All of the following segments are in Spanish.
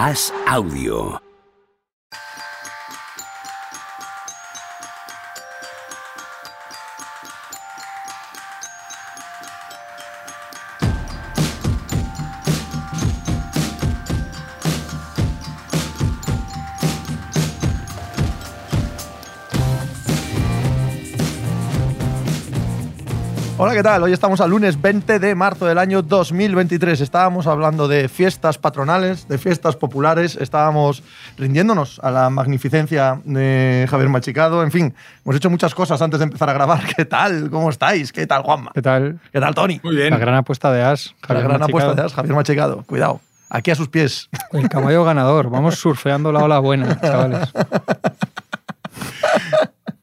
Haz audio. Hola, ¿qué tal? Hoy estamos al lunes 20 de marzo del año 2023. Estábamos hablando de fiestas patronales, de fiestas populares, estábamos rindiéndonos a la magnificencia de Javier Machicado. En fin, hemos hecho muchas cosas antes de empezar a grabar. ¿Qué tal? ¿Cómo estáis? ¿Qué tal, Juanma? ¿Qué tal? ¿Qué tal, Tony? Muy bien. La gran apuesta de As. La gran Machicado. apuesta de As, Javier Machicado. Cuidado. Aquí a sus pies. El caballo ganador. Vamos surfeando la ola buena, chavales.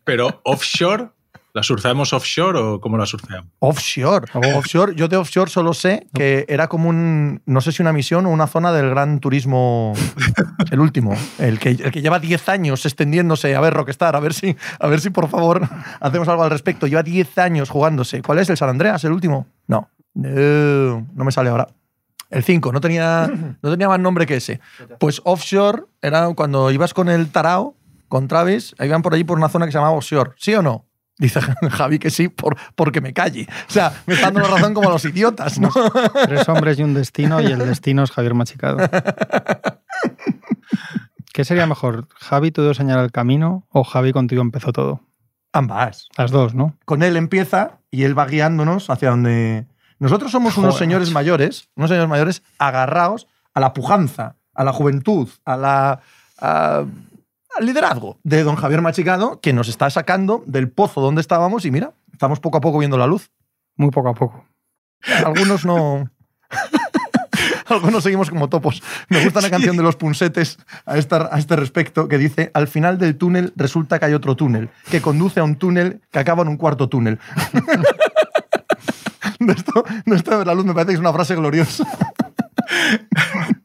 Pero offshore, ¿la surfeamos offshore o cómo la surfeamos? Offshore. Oh. Offshore. Yo de offshore solo sé que era como un, no sé si una misión o una zona del gran turismo, el último, el que, el que lleva 10 años extendiéndose. A ver, Rockstar, a ver si, a ver si por favor hacemos algo al respecto. Lleva 10 años jugándose. ¿Cuál es el San Andreas, el último? No. No, no me sale ahora. El 5, no tenía, no tenía más nombre que ese. Pues offshore era cuando ibas con el Tarao, con Travis, iban por allí por una zona que se llamaba offshore. ¿Sí o no? Dice Javi que sí, por, porque me calle. O sea, me está dando la razón como a los idiotas, ¿no? Tres hombres y un destino, y el destino es Javier Machicado. ¿Qué sería mejor? ¿Javi tú señala el camino o Javi contigo empezó todo? Ambas. Las dos, ¿no? Con él empieza y él va guiándonos hacia donde. Nosotros somos unos señores mayores, unos señores mayores agarrados a la pujanza, a la juventud, a la. a- liderazgo de don Javier Machicado, que nos está sacando del pozo donde estábamos y mira, estamos poco a poco viendo la luz. Muy poco a poco. Algunos no. Algunos seguimos como topos. Me gusta una canción de los punsetes a, esta- a este respecto que dice: Al final del túnel resulta que hay otro túnel, que conduce a un túnel que acaba en un cuarto túnel. de, esto, de esto de la luz me parece que es una frase gloriosa.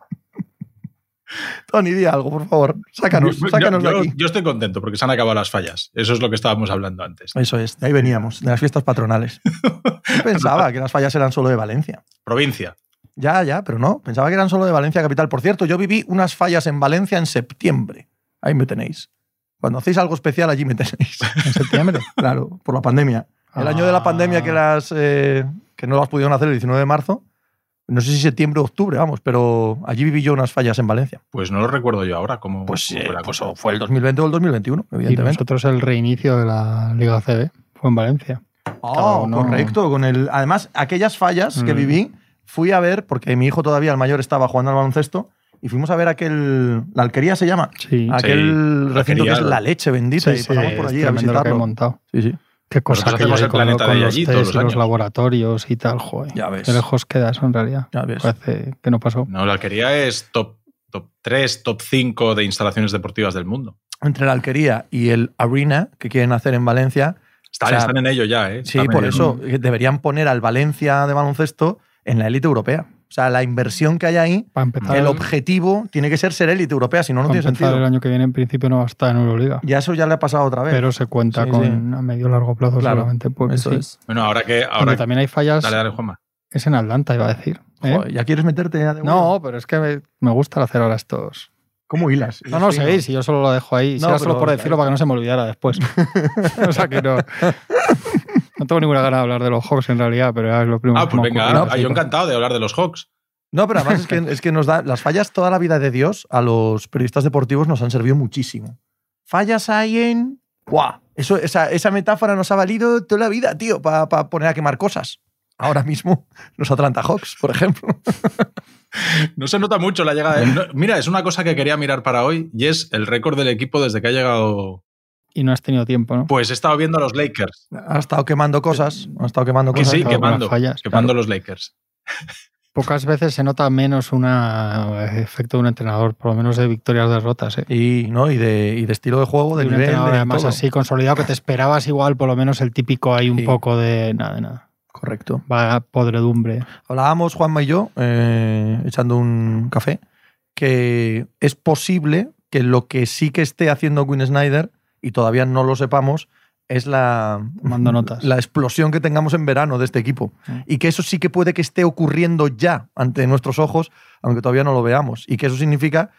Tony, di algo, por favor. Sácanos, Yo- sácanos yo, de aquí. yo estoy contento porque se han acabado las fallas. Eso es lo que estábamos hablando antes. Eso es, de ahí veníamos, de las fiestas patronales. Yo pensaba que las fallas eran solo de Valencia. Provincia. Ya, ya, pero no. Pensaba que eran solo de Valencia capital. Por cierto, yo viví unas fallas en Valencia en septiembre. Ahí me tenéis. Cuando hacéis algo especial, allí me tenéis. En septiembre. claro, por la pandemia. El año de la pandemia que, Ah. las, eh, que no las pudieron hacer el 19 de marzo. No sé si septiembre o octubre, vamos, pero allí viví yo unas fallas en Valencia. Pues no lo recuerdo yo ahora. ¿Cómo, Pues, cómo eh, fue la pues cosa? fue el 2020 o el 2021, Y evidentemente. nosotros el reinicio de la Liga CB fue en Valencia. Ah, uno- correcto. Con el, además, aquellas fallas que Mm. viví, fui a ver, porque mi hijo todavía, el mayor, estaba jugando al baloncesto, y fuimos a ver aquel. ¿La alquería se llama? Sí. Aquel recinto que es la leche bendita, y pasamos por es allí a tremendo lo que he visitarlo. montado. Sí, sí. Qué cosa Nosotros que hacemos el con, planeta con de los allí test todos y los los años. laboratorios y tal, joder. Ya ves. Qué lejos queda eso en realidad. Ya ves. Parece que no pasó. No, la alquería es top, top 3, top 5 de instalaciones deportivas del mundo. Entre la alquería y el arena que quieren hacer en Valencia, Están, O sea, están en ello ya, ¿eh? sí, por eso eh, deberían poner al Valencia de baloncesto en la élite europea. O sea, la inversión que hay ahí, empezar, el objetivo tiene que ser ser élite europea, si no, no tiene sentido. el año que viene en principio no va a estar en Euroliga. Ya eso ya le ha pasado otra vez. Pero se cuenta Sí, con sí. a medio largo plazo Claro, solamente. Porque eso sí. es. Bueno, ahora que. Donde Ahora, también hay fallas. dale, dale, Juanma. Es en Atlanta, iba a decir. ¿eh? Joder, ¿Ya quieres meterte ya de No, pero es que me, me gusta hacer ahora estos. ¿Cómo hilas? No, no, seguís, si yo solo lo dejo ahí. Si No, era solo por decirlo para que no se me olvidara después. o sea que no. No tengo ninguna gana de hablar de los Hawks en realidad, pero ya es lo primero Ah, que pues venga, ocurrió. ah, yo encantado de hablar de los Hawks. No, pero además es que, es que nos da. Las fallas toda la vida de Dios a los periodistas deportivos nos han servido muchísimo. Fallas hay en. ¡Buah! Eso, esa, esa metáfora nos ha valido toda la vida, tío, para poner a quemar cosas. Ahora mismo, los Atlanta Hawks, por ejemplo. No se nota mucho la llegada de. no, mira, es una cosa que quería mirar para hoy y es el récord del equipo desde que ha llegado. Y no has tenido tiempo, ¿no? Pues he estado viendo a los Lakers. Ha estado quemando cosas. Ha estado quemando Que cosas. sí, claro, con quemando. las fallas, quemando los Lakers. Pocas veces se nota menos un efecto de un entrenador, por lo menos de victorias derrotas. ¿eh? Y, ¿no? y, de, y de estilo de juego, de De un nivel. entrenador de además todo. así consolidado que te esperabas igual, por lo menos el típico hay un Sí. poco de nada, de nada. Correcto. Va podredumbre. Hablábamos, Juanma y yo, eh, echando un café, que es posible que lo que sí que esté haciendo Quinn Snyder, y todavía no lo sepamos, es la, Mando notas. la explosión que tengamos en verano de este equipo. Sí. Y que eso sí que puede que esté ocurriendo ya ante nuestros ojos, aunque todavía no lo veamos. Y que eso significa,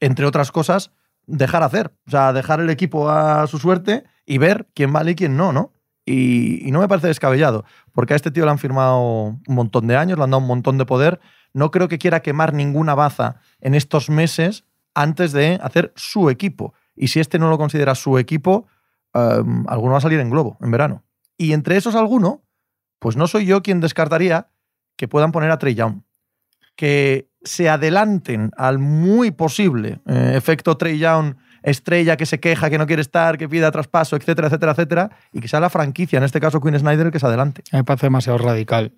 entre otras cosas, dejar hacer. O sea, dejar el equipo a su suerte y ver quién vale y quién no, ¿no? Y, y no me parece descabellado, porque a este tío le han firmado un montón de años, le han dado un montón de poder. No creo que quiera quemar ninguna baza en estos meses antes de hacer su equipo. Y si este no lo considera su equipo, um, alguno va a salir en globo en verano. Y entre esos alguno, pues no soy yo quien descartaría que puedan poner a Trey Young. Que se adelanten al muy posible eh, efecto Trey Young, estrella que se queja, que no quiere estar, que pida traspaso, etcétera, etcétera, etcétera, y que sea la franquicia, en este caso Queen Snyder, el que se adelante. Me parece demasiado radical.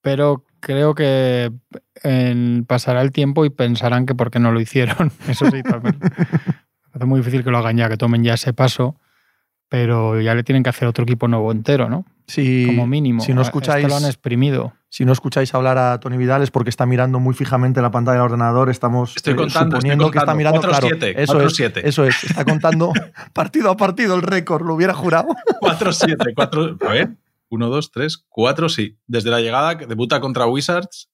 Pero creo que en- pasará el tiempo y pensarán que por qué no lo hicieron. Eso sí, también. Parece muy difícil que lo hagan ya, que tomen ya ese paso. Pero ya le tienen que hacer otro equipo nuevo entero, ¿no? Si, Como mínimo. Si no, este escucháis, lo han exprimido. si no escucháis hablar a Tony Vidal es porque está mirando muy fijamente la pantalla del ordenador. Estamos Estoy eh, contando, estoy suponiendo que está contando. mirando. Cuatro, claro, siete, eso cuatro, es, siete. eso es. Está contando partido a partido el récord, lo hubiera jurado. 4-7, 4. A ver, 1, 2, 3, 4, sí. Desde la llegada, que debuta contra Wizards,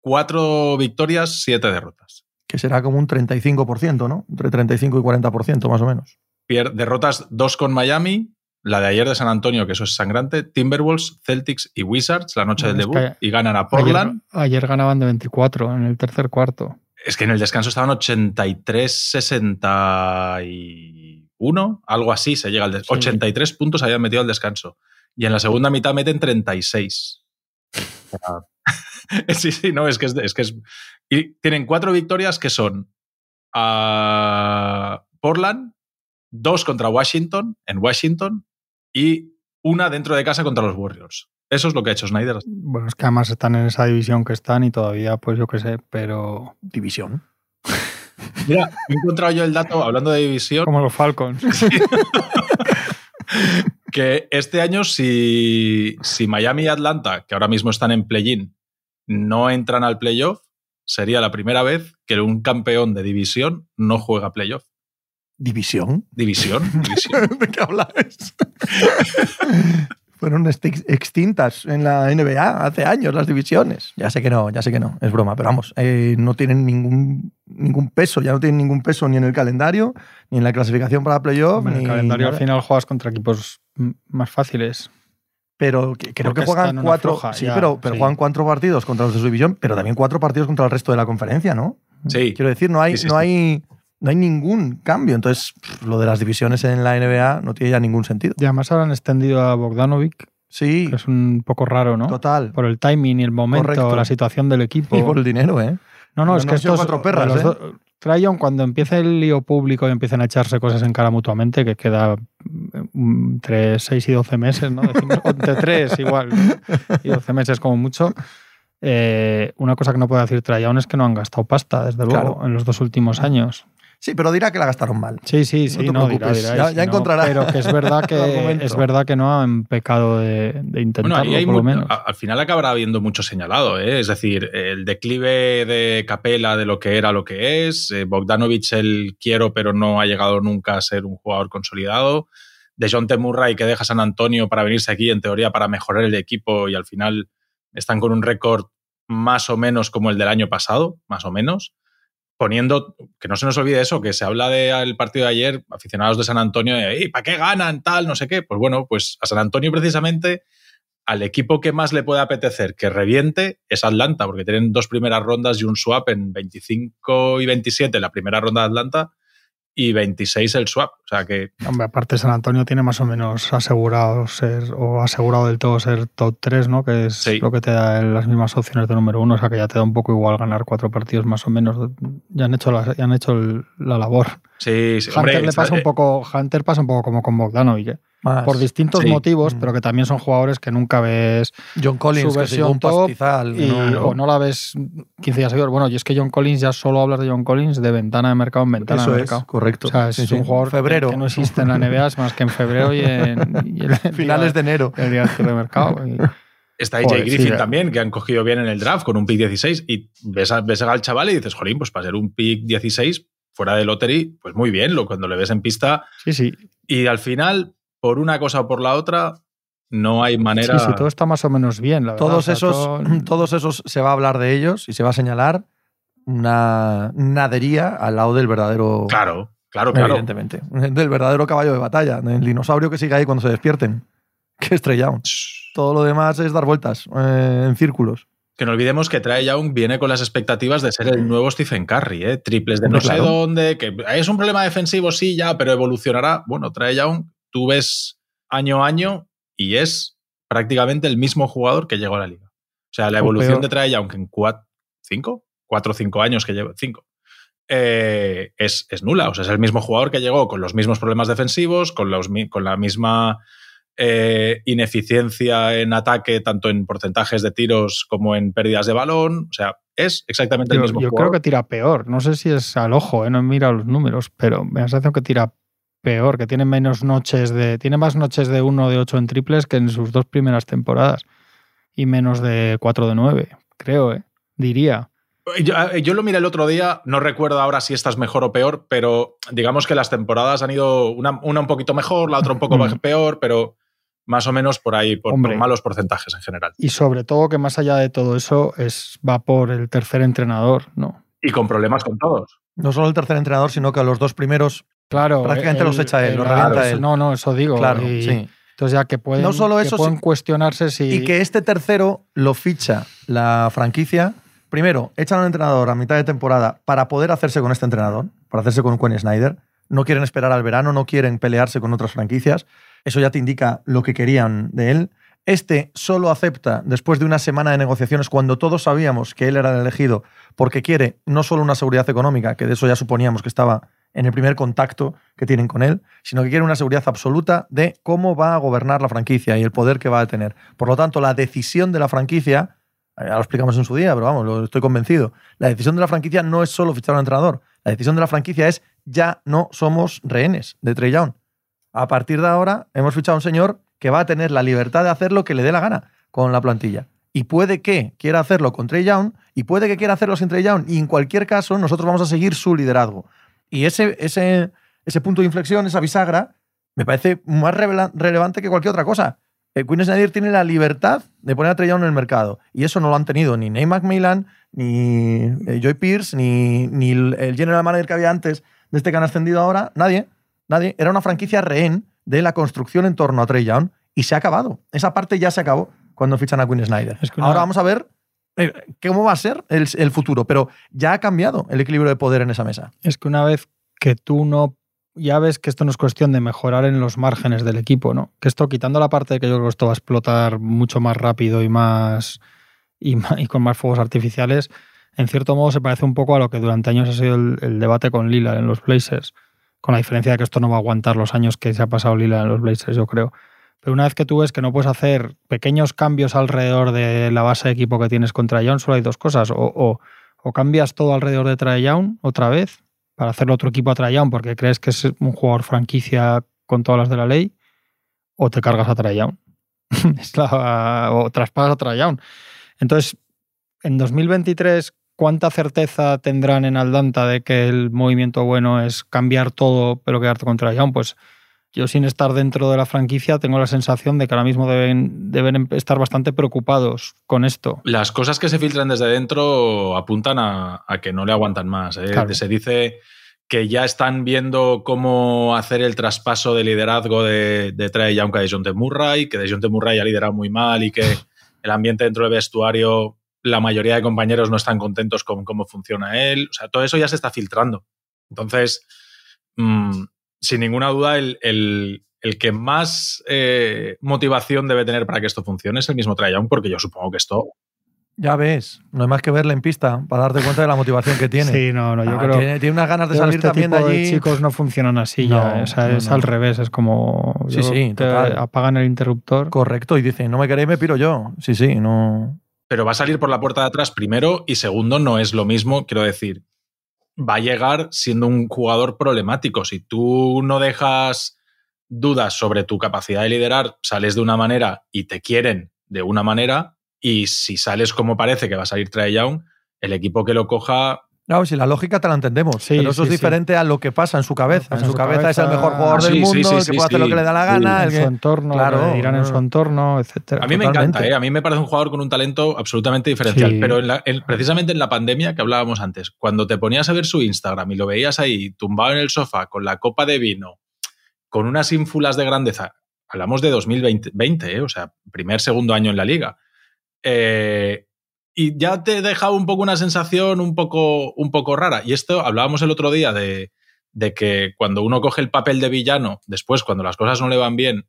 4 victorias, 7 derrotas. Que será como un 35%, ¿no? Entre 35 y 40% más o menos. Pier- derrotas 2 con Miami, la de ayer de San Antonio, que eso es sangrante, Timberwolves, Celtics y Wizards, la noche del debut, que y ganan a Portland. ayer ganaban de 24 en el tercer cuarto. Es que en el descanso estaban 83-61, algo así se llega al Sí. 83 puntos habían metido al descanso. Y en la segunda mitad meten 36. O sea, sí, sí, no, es que es, es que es. Y tienen cuatro victorias que son a Portland, dos contra Washington, en Washington, y una dentro de casa contra los Warriors. Eso es lo que ha hecho Snyder. Bueno, es que además están en esa división que están y todavía, pues yo qué sé, pero. División. Mira, he encontrado yo el dato, hablando de división, Como los Falcons. que este año si, si Miami y Atlanta, que ahora mismo están en play-in, no entran al playoff, sería la primera vez que un campeón de división no juega playoff. ¿División? División, división. ¿De qué habláis? Fueron ex- extintas en la NBA hace años las divisiones. Ya sé que no, ya sé que no, es broma, pero vamos, eh, no tienen ningún, ningún peso, ya no tienen ningún peso ni en el calendario, ni en la clasificación para playoff. en el ni calendario al final juegas contra equipos más fáciles. Pero creo Porque que juegan cuatro, floja, sí, ya, pero, pero sí. juegan cuatro partidos contra los de su división, pero también cuatro partidos contra el resto de la conferencia, ¿no? Sí. Quiero decir, no hay, Sí, sí, no hay, no hay ningún cambio. Entonces, pff, lo de las divisiones en la NBA no tiene ya ningún sentido. Y además ahora han extendido a Bogdanovic, Sí, que es un poco raro, ¿no? total. Por el timing y el momento, Correcto. la situación del equipo. Y por el dinero, ¿eh? No, no, No es que han sido estos cuatro perras, ¿eh? Young, cuando empiece el lío público y empiezan a echarse cosas en cara mutuamente, que queda entre 6 y 12 meses, ¿no? Decimos, entre 3 igual, ¿no? y 12 meses como mucho. eh, una cosa que no puede decir Trae Young es que no han gastado pasta, desde luego, Claro. en los dos últimos años. Sí, pero dirá que la gastaron mal. Sí, sí, sí, te no, dirá, dirá, ya- ya no, encontrará Pero que es verdad que es verdad que no han pecado de, de Bueno, intentarlo, ahí hay por lo menos. al final acabará habiendo mucho señalado, ¿eh? es decir, el declive de Capela de lo que era lo que es, eh, Bogdanovich el quiero pero no ha llegado nunca a ser un jugador consolidado, de John T. Murray que deja San Antonio para venirse aquí en teoría para mejorar el equipo y al final están con un récord más o menos como el del año pasado, más o menos, poniendo, que no se nos olvide eso, que se habla del partido de ayer, aficionados de San Antonio, de, "Ey, ¿para qué ganan tal? No sé qué. Pues bueno, pues a San Antonio precisamente al equipo que más le puede apetecer que reviente es Atlanta, porque tienen dos primeras rondas y un swap en 25 y 27 la primera ronda de Atlanta y 26 el swap. O sea que Hombre, aparte San Antonio tiene más o menos asegurado ser, o asegurado del todo ser top 3, ¿no? Que es Sí. lo que te da las mismas opciones de número uno, o sea que ya te da un poco igual ganar cuatro partidos más o menos. Ya han hecho la, ya han hecho el- la labor. sí, sí Hunter hombre, le pasa eh, un poco, Hunter pasa un poco como con Bogdanovic, ¿eh? Más por distintos sí. motivos, Mm. pero que también son jugadores que nunca ves John Collins, su que versión un top pastizal. y, ¿no? o no la ves 15 días seguidos. Bueno, y es que John Collins, ya solo hablas de John Collins de ventana de mercado en ventana Eso de es, mercado. correcto. O sea, es Sí, sí. un jugador que- Febrero. Que, no existe en la NBA, es más que en febrero y en, y en el Finales de enero. el día de mercado. Y- Está AJ Joder, Griffin sí, también, que han cogido bien en el draft con un pick 16 y ves, a- ves al chaval y dices, jolín, pues para ser un pick 16 fuera de lottery, pues muy bien, lo, cuando le ves en pista sí, sí. y al final por una cosa o por la otra, no hay manera. Sí, sí, todo está más o menos bien. La todos, verdad. esos, todo... todos esos se va a hablar de ellos y se va a señalar una nadería al lado del verdadero. Claro, claro, claro. Evidentemente. Del verdadero caballo de batalla, del dinosaurio que sigue ahí cuando se despierten. Que es Trey Young. Todo lo demás es dar vueltas eh, en círculos. Que no olvidemos que Trae Young viene con las expectativas de ser el nuevo Stephen Curry, ¿eh? triples de no sé claro. dónde, que es un problema defensivo, sí, ya, pero evolucionará. Bueno, Trae Young, tú ves año a año y es prácticamente el mismo jugador que llegó a la liga. O sea, la evolución de Trae Young en cuatro, cinco, cuatro o cinco años que lleva, cinco, eh, es, es nula. O sea, es el mismo jugador que llegó con los mismos problemas defensivos, con, los, con la misma eh, ineficiencia en ataque, tanto en porcentajes de tiros como en pérdidas de balón. O sea, es exactamente el Yo, mismo yo jugador. creo que tira peor. No sé si es al ojo, ¿eh? no he mirado los números, pero me da la sensación que tira peor, que tiene menos noches de. Tiene más noches de 1 de 8 en triples que en sus dos primeras temporadas. Y menos de 4 de 9, creo, ¿eh? Diría. Yo, eh, yo lo miré el otro día, no recuerdo ahora si esta es mejor o peor, pero digamos que las temporadas han ido una, una un poquito mejor, la otra un poco Mm. peor, pero más o menos por ahí, por, malos porcentajes en general. Y sobre todo que más allá de todo eso es va por el tercer entrenador, ¿no? Y con problemas con todos. No solo el tercer entrenador, sino que a los dos primeros. Claro. Prácticamente los echa él, los revienta él. No, no, eso digo. Claro, y- sí. Entonces ya que pueden, No solo que eso, pueden sí- cuestionarse si... Y que este tercero lo ficha la franquicia. Primero, echan a un entrenador a mitad de temporada para poder hacerse con este entrenador, para hacerse con Quinn Snyder. No quieren esperar al verano, no quieren pelearse con otras franquicias. Eso ya te indica lo que querían de él. Este solo acepta después de una semana de negociaciones cuando todos sabíamos que él era el elegido porque quiere no solo una seguridad económica, que de eso ya suponíamos que estaba en el primer contacto que tienen con él, sino que quiere una seguridad absoluta de cómo va a gobernar la franquicia y el poder que va a tener. Por lo tanto, la decisión de la franquicia, eh, ya lo explicamos en su día, pero vamos, lo estoy convencido, la decisión de la franquicia no es solo fichar a un entrenador, la decisión de la franquicia es ya no somos rehenes de Trey Young. A partir de ahora hemos fichado a un señor que va a tener la libertad de hacer lo que le dé la gana con la plantilla. Y puede que quiera hacerlo con Trey Young y puede que quiera hacerlo sin Trey Young. Y en cualquier caso, nosotros vamos a seguir su liderazgo. Y ese, ese, ese punto de inflexión, esa bisagra, me parece más relevante que cualquier otra cosa. Eh, Quinn Snyder tiene la libertad de poner a Trey Young en el mercado. Y eso no lo han tenido ni Nate McMillan, ni eh, Joy Pierce, ni, ni el el general manager que había antes de este que han ascendido ahora. Nadie. Nadie. Era una franquicia rehén de la construcción en torno a Trey Young. Y se ha acabado. Esa parte ya se acabó cuando fichan a Quinn Snyder. Es que una- Ahora vamos a ver cómo va a ser el, futuro. Pero ya ha cambiado el equilibrio de poder en esa mesa. Es que una vez que tú no. Ya ves que esto no es cuestión de mejorar en los márgenes del equipo, ¿no? Que esto, quitando la parte de que yo creo que esto va a explotar mucho más rápido y más. y con más fuegos artificiales, en cierto modo se parece un poco a lo que durante años ha sido el, el debate con Lila en los Blazers. Con la diferencia de que esto no va a aguantar los años que se ha pasado Lila en los Blazers, yo creo. Pero una vez que tú ves que no puedes hacer pequeños cambios alrededor de la base de equipo que tienes contra Young, solo hay dos cosas. O, o- o cambias todo alrededor de Trae Young otra vez para hacerle otro equipo a Trae Young porque crees que es un jugador franquicia con todas las de la ley, o te cargas a Trae Young. O traspasas a Trae Young. Entonces, en 2023, ¿cuánta certeza tendrán en Aldanta de que el movimiento bueno es cambiar todo pero quedarte con Trae Young? Pues yo sin estar dentro de la franquicia tengo la sensación de que ahora mismo deben, deben em- estar bastante preocupados con esto. Las cosas que se filtran desde dentro apuntan a, a que no le aguantan más. ¿eh? Claro. Se dice que ya están viendo cómo hacer el traspaso de liderazgo de, de Trae Young a Dejounte Murray, que Dejounte Murray ha liderado muy mal y que el ambiente dentro del vestuario, la mayoría de compañeros no están contentos con cómo funciona él. O sea, todo eso ya se está filtrando. Entonces, mm, sin ninguna duda, el, el- el que más eh, motivación debe tener para que esto funcione es el mismo Trae porque yo supongo que esto Ya ves, no hay más que verle en pista para darte cuenta de la motivación que tiene. Sí, no, no, yo Ah, creo tiene, tiene unas ganas de salir este también de tipo de allí. chicos no funcionan así No, ya. O sea, no, es no. al revés. Es como. Sí, sí, total. Apagan el interruptor. Correcto, y dicen, no me queréis, me piro yo. Sí, sí, no. pero va a salir por la puerta de atrás primero y segundo no es lo mismo, quiero decir, va a llegar siendo un jugador problemático. Si tú no dejas dudas sobre tu capacidad de liderar, sales de una manera y te quieren de una manera y si sales como parece que va a salir Trae Young, el equipo que lo coja No, si la lógica te la entendemos, Sí, pero eso sí, es sí. diferente a lo que pasa en su cabeza. En su cabeza, es el mejor jugador Ah, del mundo, sí, el sí, que puede hacer lo que le da la gana. en el su que- entorno, claro, lo que dirán en su no. entorno, etcétera. A mí me encanta, ¿eh? a mí me parece un jugador con un talento absolutamente diferencial. Sí. Pero en la- en- precisamente en la pandemia que hablábamos antes, cuando te ponías a ver su Instagram y lo veías ahí tumbado en el sofá con la copa de vino, con unas ínfulas de grandeza, hablamos de 2020, 20, ¿eh? o sea, primer, segundo año en la liga. Eh, y ya te dejaba un poco una sensación un poco, un poco rara. Y esto hablábamos el otro día de, de que cuando uno coge el papel de villano, después, cuando las cosas no le van bien,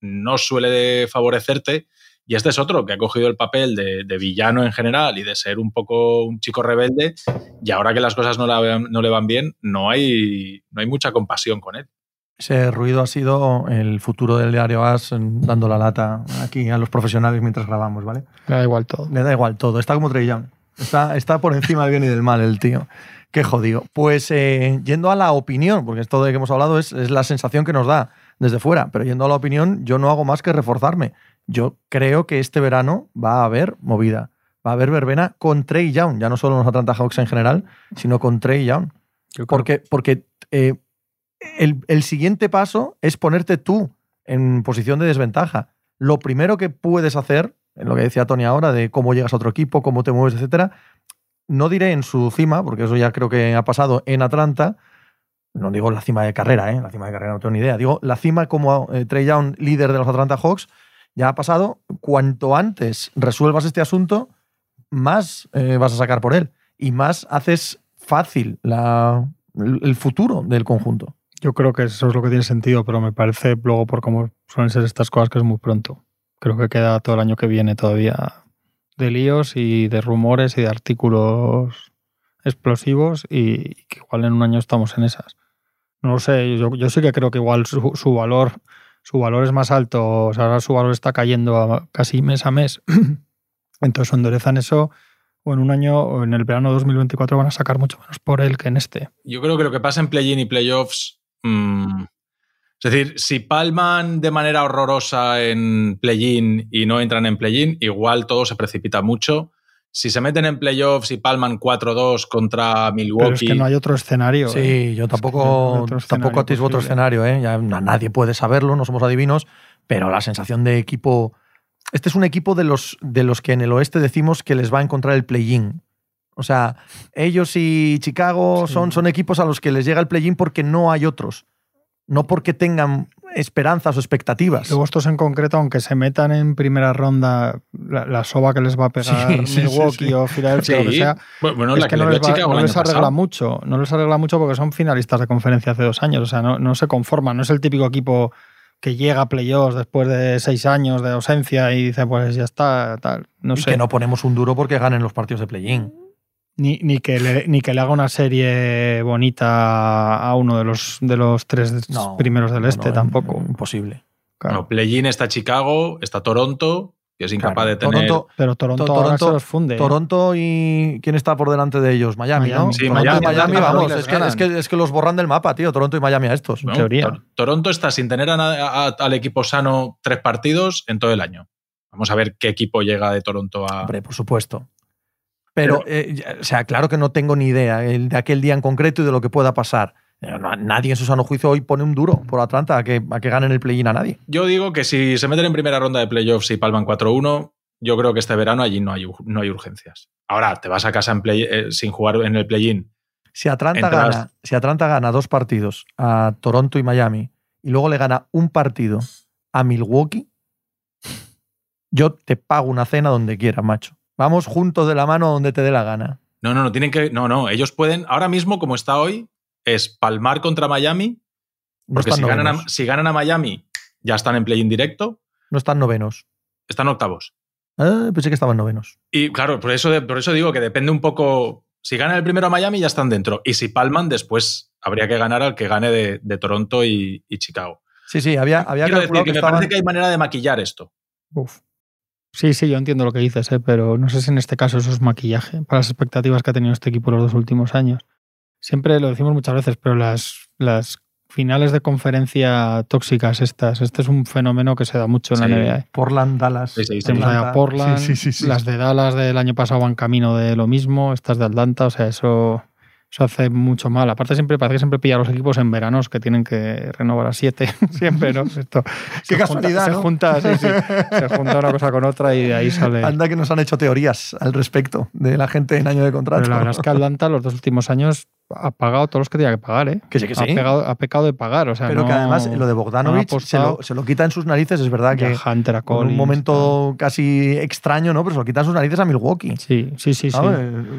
no suele favorecerte. Y este es otro que ha cogido el papel de, de villano en general y de ser un poco un chico rebelde. Y ahora que las cosas no, la- no le van bien, no hay, no hay mucha compasión con él. Ese ruido ha sido el futuro del diario As dando la lata aquí a los profesionales mientras grabamos, ¿vale? Me da igual todo. Le da igual todo. Está como Trey Young. Está, está por encima del bien y del mal el tío. Qué jodido. Pues eh, yendo a la opinión, porque esto de que hemos hablado es, es la sensación que nos da desde fuera, pero yendo a la opinión, yo no hago más que reforzarme. Yo creo que este verano va a haber movida. Va a haber verbena con Trey Young, ya no solo los Atlanta Hawks en general, sino con Trey Young. Porque, porque eh, el, el siguiente paso es ponerte tú en posición de desventaja. Lo primero que puedes hacer, en lo que decía Tony ahora, de cómo llegas a otro equipo, cómo te mueves, etcétera, no diré en su cima, porque eso ya creo que ha pasado en Atlanta. No digo la cima de carrera, ¿eh? la cima de carrera no tengo ni idea. Digo la cima como eh, Trey Young, líder de los Atlanta Hawks, ya ha pasado. Cuanto antes resuelvas este asunto, más eh, vas a sacar por él y más haces fácil la- el el futuro del conjunto. Yo creo que eso es lo que tiene sentido, pero me parece luego por cómo suelen ser estas cosas que es muy pronto. Creo que queda todo el año que viene todavía de líos y de rumores y de artículos explosivos y que igual en un año estamos en esas. No lo sé, yo, yo sí que creo que igual su, valor su valor es más alto, o sea, ahora su valor está cayendo casi mes a mes. Entonces o enderezan eso o en un año o en el verano 2024 van a sacar mucho menos por él que en este. Yo creo que lo que pasa en play-in y playoffs. Mm, es decir, si palman de manera horrorosa en play-in y no entran en play-in, igual todo se precipita mucho. Si se meten en playoffs y palman 4-2 contra Milwaukee. Pero es que no hay otro escenario. ¿eh? Sí, yo Es que no tampoco, tampoco atisbo otro escenario. ¿eh? Ya nadie puede saberlo, no somos adivinos, pero la sensación de equipo. Este es un equipo de los, de los que en el oeste decimos que les va a encontrar el play-in. O sea, ellos y Chicago Sí. son, son equipos a los que les llega el play-in porque no hay otros. No porque tengan esperanzas o expectativas. Luego estos en concreto, aunque se metan en primera ronda, la, la soba que les va a pegar Sí, sí, sí, Milwaukee sí. o Filadelfia, Sí. lo que sea, Bueno, bueno, es la que que, no le les, va- no arregla pasado. mucho. No les arregla mucho porque son finalistas de conferencia hace dos años. O sea, no, no se conforman. No es el típico equipo que llega a playoffs después de seis años de ausencia y dice, pues ya está, tal. No y sé. que no ponemos un duro porque ganen los partidos de play-in. Ni, ni que le, ni que le haga una serie bonita a uno de los, de los tres No, primeros del no, este, no, tampoco. Imposible. Claro. Bueno, play-in está Chicago, está Toronto, que es incapaz Claro, de tener. Toronto, Pero Toronto, To- ahora Toronto- se los funde. ¿eh? Toronto y ¿quién está por delante de ellos? Miami, ¿no? Sí, Toronto Miami, y Miami, vamos, es que, es, que, es que los borran del mapa, tío, Toronto y Miami a estos. teoría. Tor- Toronto está sin tener a- al equipo sano tres partidos en todo el año. Vamos a ver qué equipo llega de Toronto a. Hombre, por supuesto. Pero, eh, o sea, claro que no tengo ni idea el de aquel día en concreto y de lo que pueda pasar. Eh, Nadie en su sano juicio hoy pone un duro por Atlanta a que, a que ganen el play-in a nadie. Yo digo que si se meten en primera ronda de playoffs y palman 4-1, yo creo que este verano allí no hay, no hay urgencias. Ahora, te vas a casa en play- eh, sin jugar en el play-in. Si Atlanta, Entras- gana, si Atlanta gana dos partidos a Toronto y Miami y luego le gana un partido a Milwaukee, yo te pago una cena donde quieras, macho. Vamos juntos de la mano donde te dé la gana. No, no, no, tienen que. No, no, ellos pueden. Ahora mismo, como está hoy, es palmar contra Miami. No Porque están, si ganan, a, si ganan a Miami, ya están en play-in directo, no están novenos. están octavos. Ah, pensé que estaban novenos. Y claro, por eso, por eso digo que depende un poco. Si ganan el primero a Miami, ya están dentro. Y si palman, después habría que ganar al que gane de, de Toronto y, y Chicago. Sí, sí, había, había Quiero decir que, que, me parece que hay manera de maquillar esto. Uf. Sí, sí, yo entiendo lo que dices, ¿eh? pero no sé si en este caso eso es maquillaje para las expectativas que ha tenido este equipo los dos últimos años. Siempre lo decimos muchas veces, pero las, las finales de conferencia tóxicas estas, este es un fenómeno que se da mucho en Sí. la NBA. ¿eh? Portland, Dallas. Sí, sí, Atlanta. Portland, Sí, sí, sí, sí. las de Dallas del año pasado van camino de lo mismo, estas de Atlanta, o sea, eso Eso hace mucho mal. Aparte, siempre parece que siempre pilla a los equipos en veranos que tienen que renovar a siete. siempre, ¿no? Esto, Qué casualidad. Junta, ¿no? Se junta, sí, sí. Se junta una cosa con otra y de ahí sale. Anda que nos han hecho teorías al respecto de la gente en año de contrato. Pero la verdad es que Atlanta los dos últimos años ha pagado todos los que tenía que pagar, ¿eh? Que sí, que ha, sí. pegado- ha pecado de pagar. O sea, Pero no- que además lo de Bogdanovich no ha se, lo, se lo quita en sus narices, es verdad que Hunter con un momento casi extraño, ¿no? Pero se lo quita en sus narices a Milwaukee. Sí, sí, sí. sí.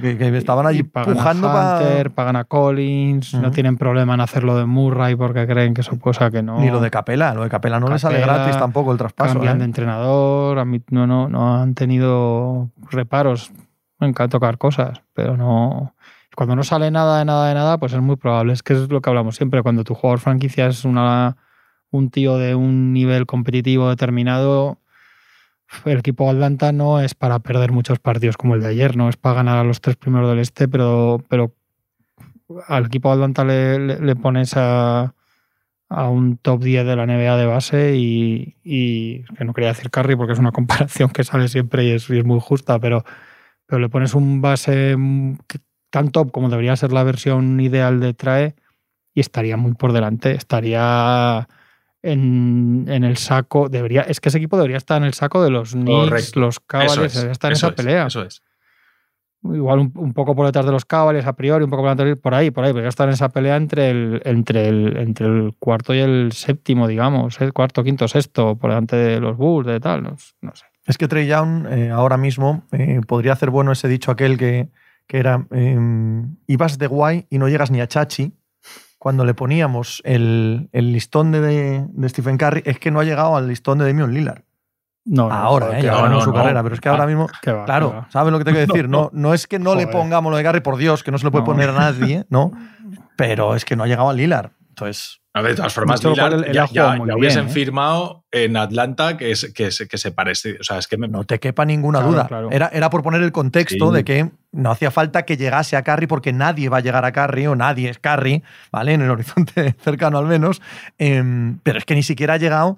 Que, que estaban allí pujando a para. Hunter, pagan a Collins, no tienen problema en hacerlo de Murray porque creen que eso cosa que no. Ni lo de Capela, lo de Capela no le sale gratis tampoco el traspaso. cambian ¿eh? de entrenador, a mí no, no, no han tenido reparos en ca- tocar cosas, pero no. Cuando no sale nada de nada de nada, pues es muy probable. Es que es lo que hablamos siempre. Cuando tu jugador franquicia es una, un tío de un nivel competitivo determinado, el equipo Atlanta no es para perder muchos partidos como el de ayer, no es para ganar a los tres primeros del este, pero, pero al equipo Atlanta le, pones a, a un top 10 de la NBA de base y, y que no quería decir Curry porque es una comparación que sale siempre y es, muy justa, pero, pero le pones un base tan top como debería ser la versión ideal de Trae y estaría muy por delante, estaría en, en el saco, debería, es que ese equipo debería estar en el saco de los Knicks, Correcto. los Cavaliers, es, debería estar en esa es, pelea. Eso es. Igual un, un poco por detrás de los Cavaliers a priori, un poco por, detrás- por ahí, por ahí, porque estar en esa pelea entre el, entre el, entre el cuarto y el séptimo, digamos, el cuarto, quinto, sexto, por delante de los Bulls, de tal, no, no sé. Es que Trey Young eh, ahora mismo eh, podría hacer bueno ese dicho aquel que, que era eh, ibas de guay y no llegas ni a Chachi. Cuando le poníamos el, el listón de, de, Stephen Curry, es que no ha llegado al listón de Damian Lillard. No, no, ahora, joder, eh, ahora no, en su no. carrera, pero es que ahora mismo, que va, claro. ¿sabes lo que te quiero decir? No, no es que no le pongamos lo de Curry, por Dios, que no se le puede No. poner a nadie, ¿no? Pero es que no ha llegado al Lillard. Entonces, A ver, de todas formas, ya, ya- ya bien, hubiesen ¿eh? firmado en Atlanta que, es- que, se- que se parece. O sea, es que me, no te quepa ninguna Claro, duda. claro. Era, era por poner el contexto Sí. de que no hacía falta que llegase a Curry porque nadie va a llegar a Curry o nadie es Curry, ¿vale? En el horizonte cercano al menos. Em, pero es que ni siquiera ha llegado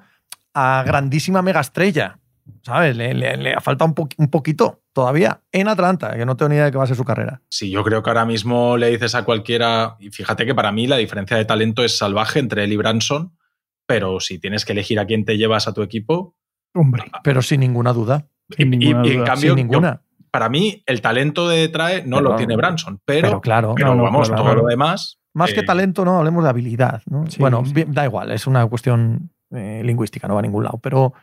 a grandísima mega estrella, ¿sabes? Le, le- le ha faltado un, po- un poquito todavía en Atlanta, que no tengo ni idea de qué va a ser su carrera. Sí, yo creo que ahora mismo le dices a cualquiera, y fíjate que para mí la diferencia de talento es salvaje entre él y Branson, pero si tienes que elegir a quién te llevas a tu equipo, Hombre, Pero sin ninguna duda. Sin y, y- ninguna y en cambio, sin yo- ninguna. para mí el talento de Trae no Pero- lo tiene Branson, pero, Pero claro. pero no, vamos, claro, todo claro. lo demás. Más que eh, talento, no, hablemos de habilidad. ¿no? Sí, bueno, sí. da igual, es una cuestión eh, lingüística, no va a ningún lado. Pero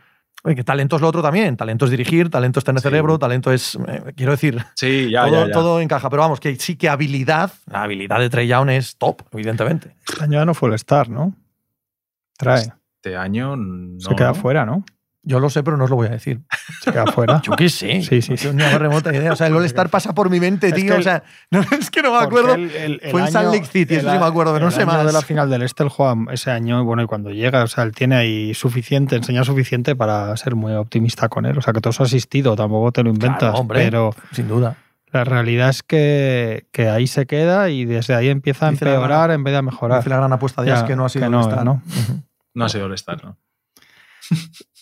oye, que talento es lo otro también. Talento es dirigir, talento es tener Sí. cerebro, talento es. eh, quiero decir, Sí, ya, todo, ya, ya. todo encaja. Pero vamos, que sí que habilidad, la habilidad de Trey Young es top, evidentemente. este año ya no fue el Star, ¿no? Trae. Este año no. Se queda fuera, ¿no? Yo lo sé, pero no os lo voy a decir. Se queda fuera. Yo qué sé. Sí, sí, No sí. tengo ni la más remota idea. O sea, el All-Star pasa por mi mente, Es tío. que o el- sea, no, es que no me acuerdo. el- el- el Fue en Salt Lake City, eso sí me a- acuerdo, pero no el sé año más. de la final del Este, juega ese año, y bueno, y cuando llega, o sea, él tiene ahí suficiente, enseña suficiente para ser muy optimista con él. O sea, que todo eso ha asistido, tampoco te lo inventas. Claro, hombre. Pero Sin duda. la realidad es que, que ahí se queda y desde ahí empieza a Dice empeorar gran- en vez de a mejorar. Dice la gran apuesta de Ya, As que no ha sido que no, All-Star. ¿no? Ha sido el Star, ¿no?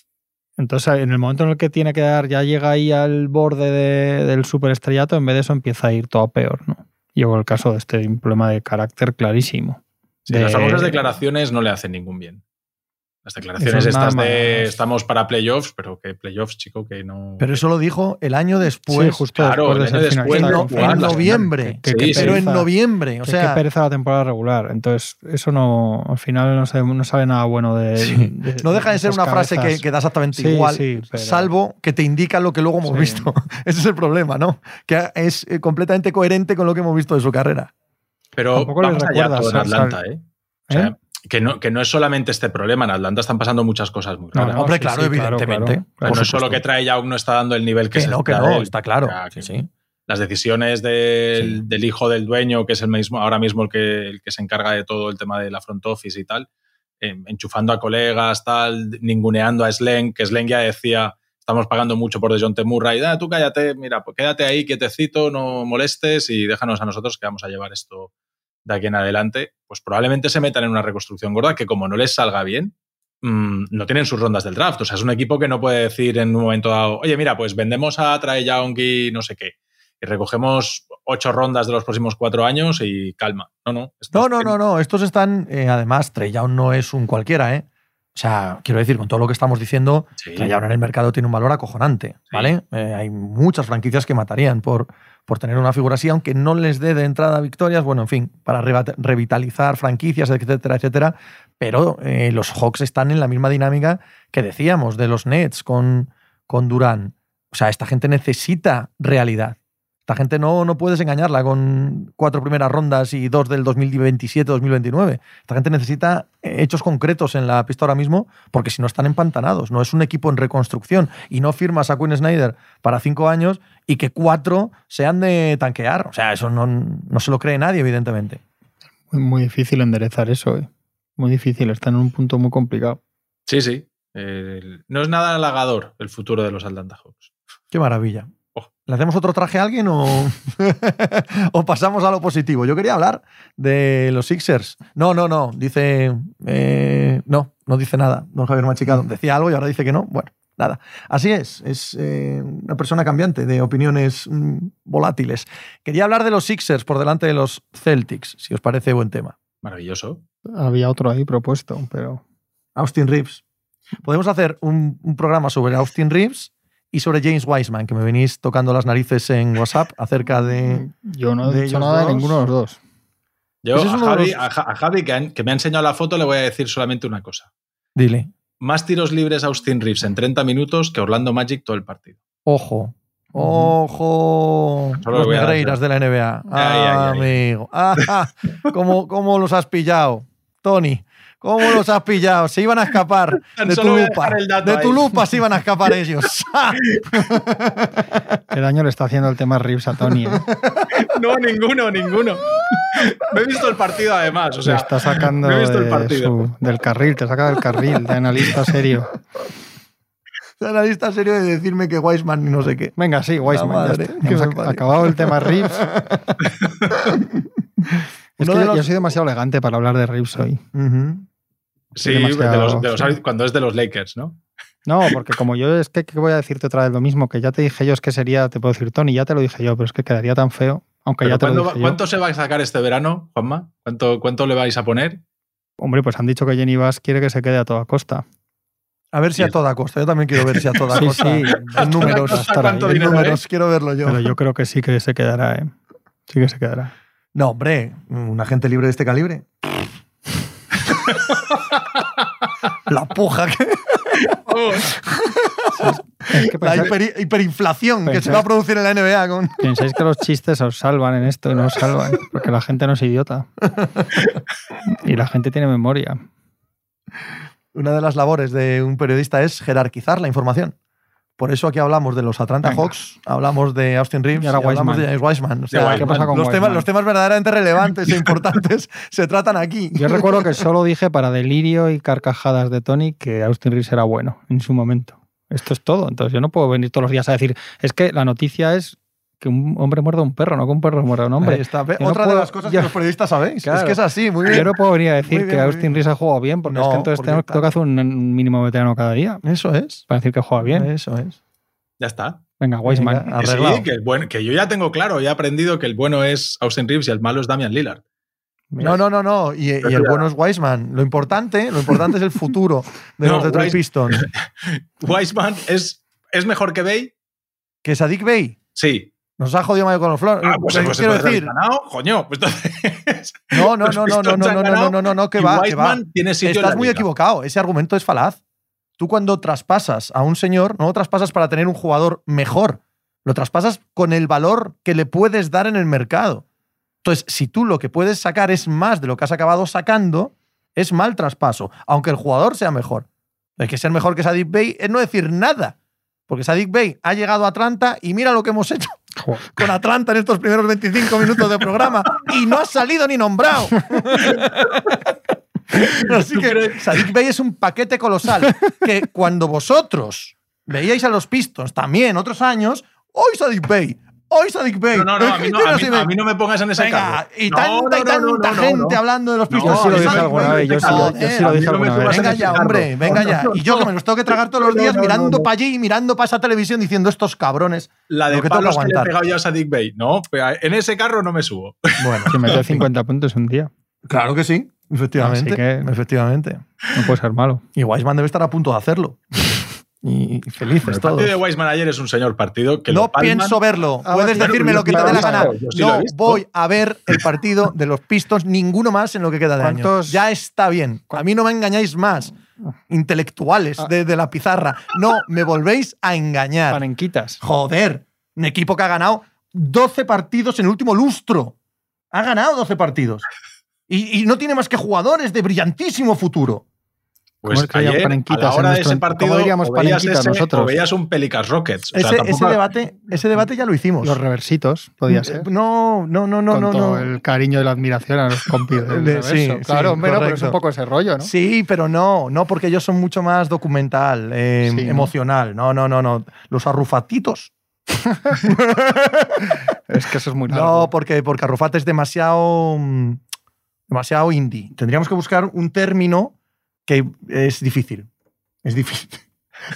Entonces, en el momento en el que tiene que dar, ya llega ahí al borde de- del superestrellato, en vez de eso empieza a ir todo peor, ¿no? Llegó el caso de este un problema de carácter clarísimo. Sí, De- Las famosas declaraciones no le hacen ningún bien. Las declaraciones es estas de estamos para playoffs, pero que playoffs, chico, que no. Pero eso lo dijo el año después. sí, justo claro, después de el año ser después en, noviembre. Que- Sí, que sí. pero en noviembre. O que- sea, que pereza la temporada regular. Entonces, eso no, al final no, se- no sale nada bueno de. Sí. de- no deja de ser una frase que, da exactamente Sí, igual, sí, pero- salvo que te indica lo que luego hemos Sí. visto. Ese es el problema, ¿no? Que es eh, completamente coherente con lo que hemos visto de su carrera. Pero Tampoco vamos recuerdas, todo en Atlanta, ¿eh? O sea, ¿Eh? Que, no, que no es solamente este problema. En Atlanta están pasando muchas cosas muy raras. no, Hombre, sí, claro, sí, evidentemente. claro. No es solo que trae Young no está dando el nivel que, Que se no, que no, él. está claro. Que sí. Las decisiones del, Sí. del hijo del dueño, que es el mismo, ahora mismo el que, el que se encarga de todo el tema de la front office y tal, eh, enchufando a colegas, tal, ninguneando a Slen, que Slen ya decía, estamos pagando mucho por DeJounte Murray, ah, tú cállate, mira, pues quédate ahí quietecito, no molestes y déjanos a nosotros que vamos a llevar esto de aquí en adelante, pues probablemente se metan en una reconstrucción gorda que como no les salga bien, mm, no tienen sus rondas del draft. O sea, es un equipo que no puede decir en un momento dado, oye, mira, pues vendemos a Trae Young y no sé qué, y recogemos ocho rondas de los próximos cuatro años y calma. No, no. No, no, no, no. Estos están. Eh, además, Trey Young no es un cualquiera, ¿eh? O sea, quiero decir, con todo lo que estamos diciendo, Sí. Young en el mercado tiene un valor acojonante, ¿vale? Eh, hay muchas franquicias que matarían por, por tener una figura así, aunque no les dé de entrada victorias, bueno, en fin, para revitalizar franquicias, etcétera, etcétera. Pero eh, los Hawks están en la misma dinámica que decíamos de los Nets con, con Durán. O sea, esta gente necesita realidad. Esta gente no, no puedes engañarla con cuatro primeras rondas y dos del 2027-2029. Esta gente necesita eh, hechos concretos en la pista ahora mismo porque si no están empantanados. No es un equipo en reconstrucción y no firmas a Quinn Snyder para cinco años y que cuatro sean de tanquear. O sea, eso no, no se lo cree nadie, evidentemente. Muy, muy difícil enderezar eso, ¿eh? Muy difícil, está en un punto muy complicado. Sí, sí. Eh, no es nada halagador el futuro de los Atlanta Hawks. Qué maravilla. ¿Le hacemos otro traje a alguien o, o pasamos a lo positivo? Yo quería hablar de los Sixers. No, no, no. Dice. eh, no, no dice nada. Don Javier Machicado decía algo y ahora dice que no. Bueno, nada. Así es. Es eh, una persona cambiante de opiniones mm, volátiles. Quería hablar de los Sixers por delante de los Celtics, si os parece buen tema. Maravilloso. Había otro ahí propuesto, pero Austin Reeves. Podemos hacer un, un programa sobre Austin Reeves y sobre James Wiseman, que me venís tocando las narices en WhatsApp acerca de. yo no he de dicho nada de ninguno de los dos. Yo a Javi, los- a Ja- a Javi, que, han- que me ha enseñado la foto, le voy a decir solamente una cosa. Dile. Más tiros libres Austin Reeves en 30 minutos que Orlando Magic todo el partido. Ojo. Ojo. Solo Los a negreiras de la NBA. Ay, ay, ay. Amigo. Ah, ¿cómo, ¿Cómo los has pillado? Tony. ¿Cómo los has pillado? Se iban a escapar Tan de tu lupa. De tu lupa se iban a escapar ellos. ¿Qué daño le está haciendo el tema Reeves a Tony? ¿eh? No, ninguno, ninguno. Me he visto el partido además. O está sacando me he visto el de partido. su- del carril, te saca del carril, de analista serio. Analista serio de decirme que Wiseman y no sé qué. Venga, sí, Wiseman. Hemos ac- acabado el tema Reeves. es que de yo, los- yo soy demasiado elegante para hablar de Reeves hoy. Sí, demasiado- de los- de los- sí. cuando es de los Lakers, ¿no? No, porque como yo es que ¿qué voy a decirte otra vez lo mismo, que ya te dije yo, es que sería, te puedo decir Tony, ya te lo dije yo, pero es que quedaría tan feo, aunque Pero ya te lo ¿cuándo- dije yo. ¿Cuánto se va a sacar este verano, Juanma? ¿Cuánto, ¿Cuánto le vais a poner? Hombre, pues han dicho que Jenny Bass quiere que se quede a toda costa. A ver si a toda costa. Yo también quiero ver si a toda Sí, costa. sí. En números. costa, estará ahí, ¿cuánto en números. Quiero verlo yo. Pero yo creo que sí que se quedará, ¿eh? Sí que se quedará. No, hombre, un agente libre de este calibre. La puja, que, Es que la hiper- hiperinflación que se va a producir en la NBA con. pensáis que los chistes os salvan en esto y no os salvan, porque la gente no es idiota. Y la gente tiene memoria. Una de las labores de un periodista es jerarquizar la información. Por eso aquí hablamos de los Atlanta Venga. Hawks, hablamos de Austin Reeves Y y, ahora hablamos de Wiseman. James Wiseman. O sea, Wiseman. ¿Qué pasa con los, temas, Wiseman? los temas verdaderamente relevantes e importantes se tratan aquí. Yo recuerdo que solo dije para delirio y carcajadas de Tony que Austin Reeves era bueno en su momento. Esto es todo. Entonces yo no puedo venir todos los días a decir, es que la noticia es que un hombre muerde a un perro, no que un perro muerda a un Ahí hombre. está. No Otra de las cosas yo- que los periodistas sabéis. Es que es así, muy bien. Yo no puedo venir a decir bien, que Austin. Reeves ha jugado bien, porque es No, que entonces tengo, que hacer un, mínimo veterano cada día Eso es. para decir que juega bien. Eso es. Ya está. Venga, Wiseman. Venga, Que sí, Arreglado. que, el buen- que yo ya tengo claro, ya he aprendido que el bueno es Austin Reeves y el malo es Damian Lillard. No, no, no, no. Y, y el bueno es Wiseman. Lo importante, lo importante es el futuro de No, los Detroit Wise- Pistons. Wiseman es, es mejor que Bay. Que Sadik Bey Sí. Nos ha jodido Mario con los Flores. Ah, pues, pues quiero entonces decir, ganado, coño. Pues entonces, no, no, los no, no, no, no, no, no, no, no, no, que va, que va. Estás muy equivocado. Ese argumento es falaz. Tú cuando traspasas a un señor, no lo traspasas para tener un jugador mejor. Lo traspasas con el valor que le puedes dar en el mercado. Entonces, si tú lo que puedes sacar es más de lo que has acabado sacando, es mal traspaso, aunque el jugador sea mejor. Es que ser mejor que Sadik Bey es no decir nada. Porque Sadik Bey ha llegado a Atlanta y mira lo que hemos hecho. Con Atlanta en estos primeros 25 minutos de programa y no ha salido ni nombrado. Así que Sadik Bey es un paquete colosal que cuando vosotros veíais a los Pistons también otros años, hoy Sadik Bey, Hoy Sadik Bey. No, no, no, a mí no, a mí- a mí no me pongas en ese Venga, y No, tanta no, y no, tanta no, no, no, gente no. hablando de los No, pistos. Yo sí lo de dije alguna vez. Yo sí, lo- yo sí lo a mí dije alguna vez. Venga ya, hombre, venga No, ya. no, Y yo que me los tengo que tragar todos los No, días no, no, mirando no. para allí y mirando para esa televisión diciendo estos cabrones. La de Lo que tengo que palos que le he pegado yo a Sadik Bey. No, pero en ese carro no me subo. Bueno, Si metió 50 puntos un día. claro que sí, efectivamente. Así que- Efectivamente. No puede ser malo. Y Weisman debe estar a punto de hacerlo. Y felices El todos. partido de Weisman ayer es un señor partido que No lo pienso verlo. Ah, Puedes decirme lo que te dé la gana. sí No voy a ver el partido de los Pistons ninguno más en lo que queda de año. ¿Cuántos- Ya está bien. A mí no me engañáis más. Intelectuales Ah. de, de la pizarra. No, me volvéis a engañar. Panenquitas. Joder. Un equipo que ha ganado 12 partidos en el último lustro. Ha ganado 12 partidos. Y, y no tiene más que jugadores de brillantísimo futuro. Pues ¿Cómo es que llaman ayer, a la hora de nuestro- ese partido, diríamos o veías, panenquitas ese, nosotros? o veías un Pelicans Rockets. O sea, ese, tampoco- ese debate, ese debate ya lo hicimos. Los reversitos, podía ser. No, no, no, no, Con no. todo no. el cariño y la admiración a los compis del De- sí, claro, sí, no, pero es un poco ese rollo, ¿no? Sí, pero no, no, porque ellos son mucho más documental, eh, Sí, ¿no? emocional. No, no, no, no. Los arrufatitos. Es que eso es muy No, largo. porque, porque arrufate es demasiado, mm, demasiado indie. Tendríamos que buscar un término que es difícil. Es difícil.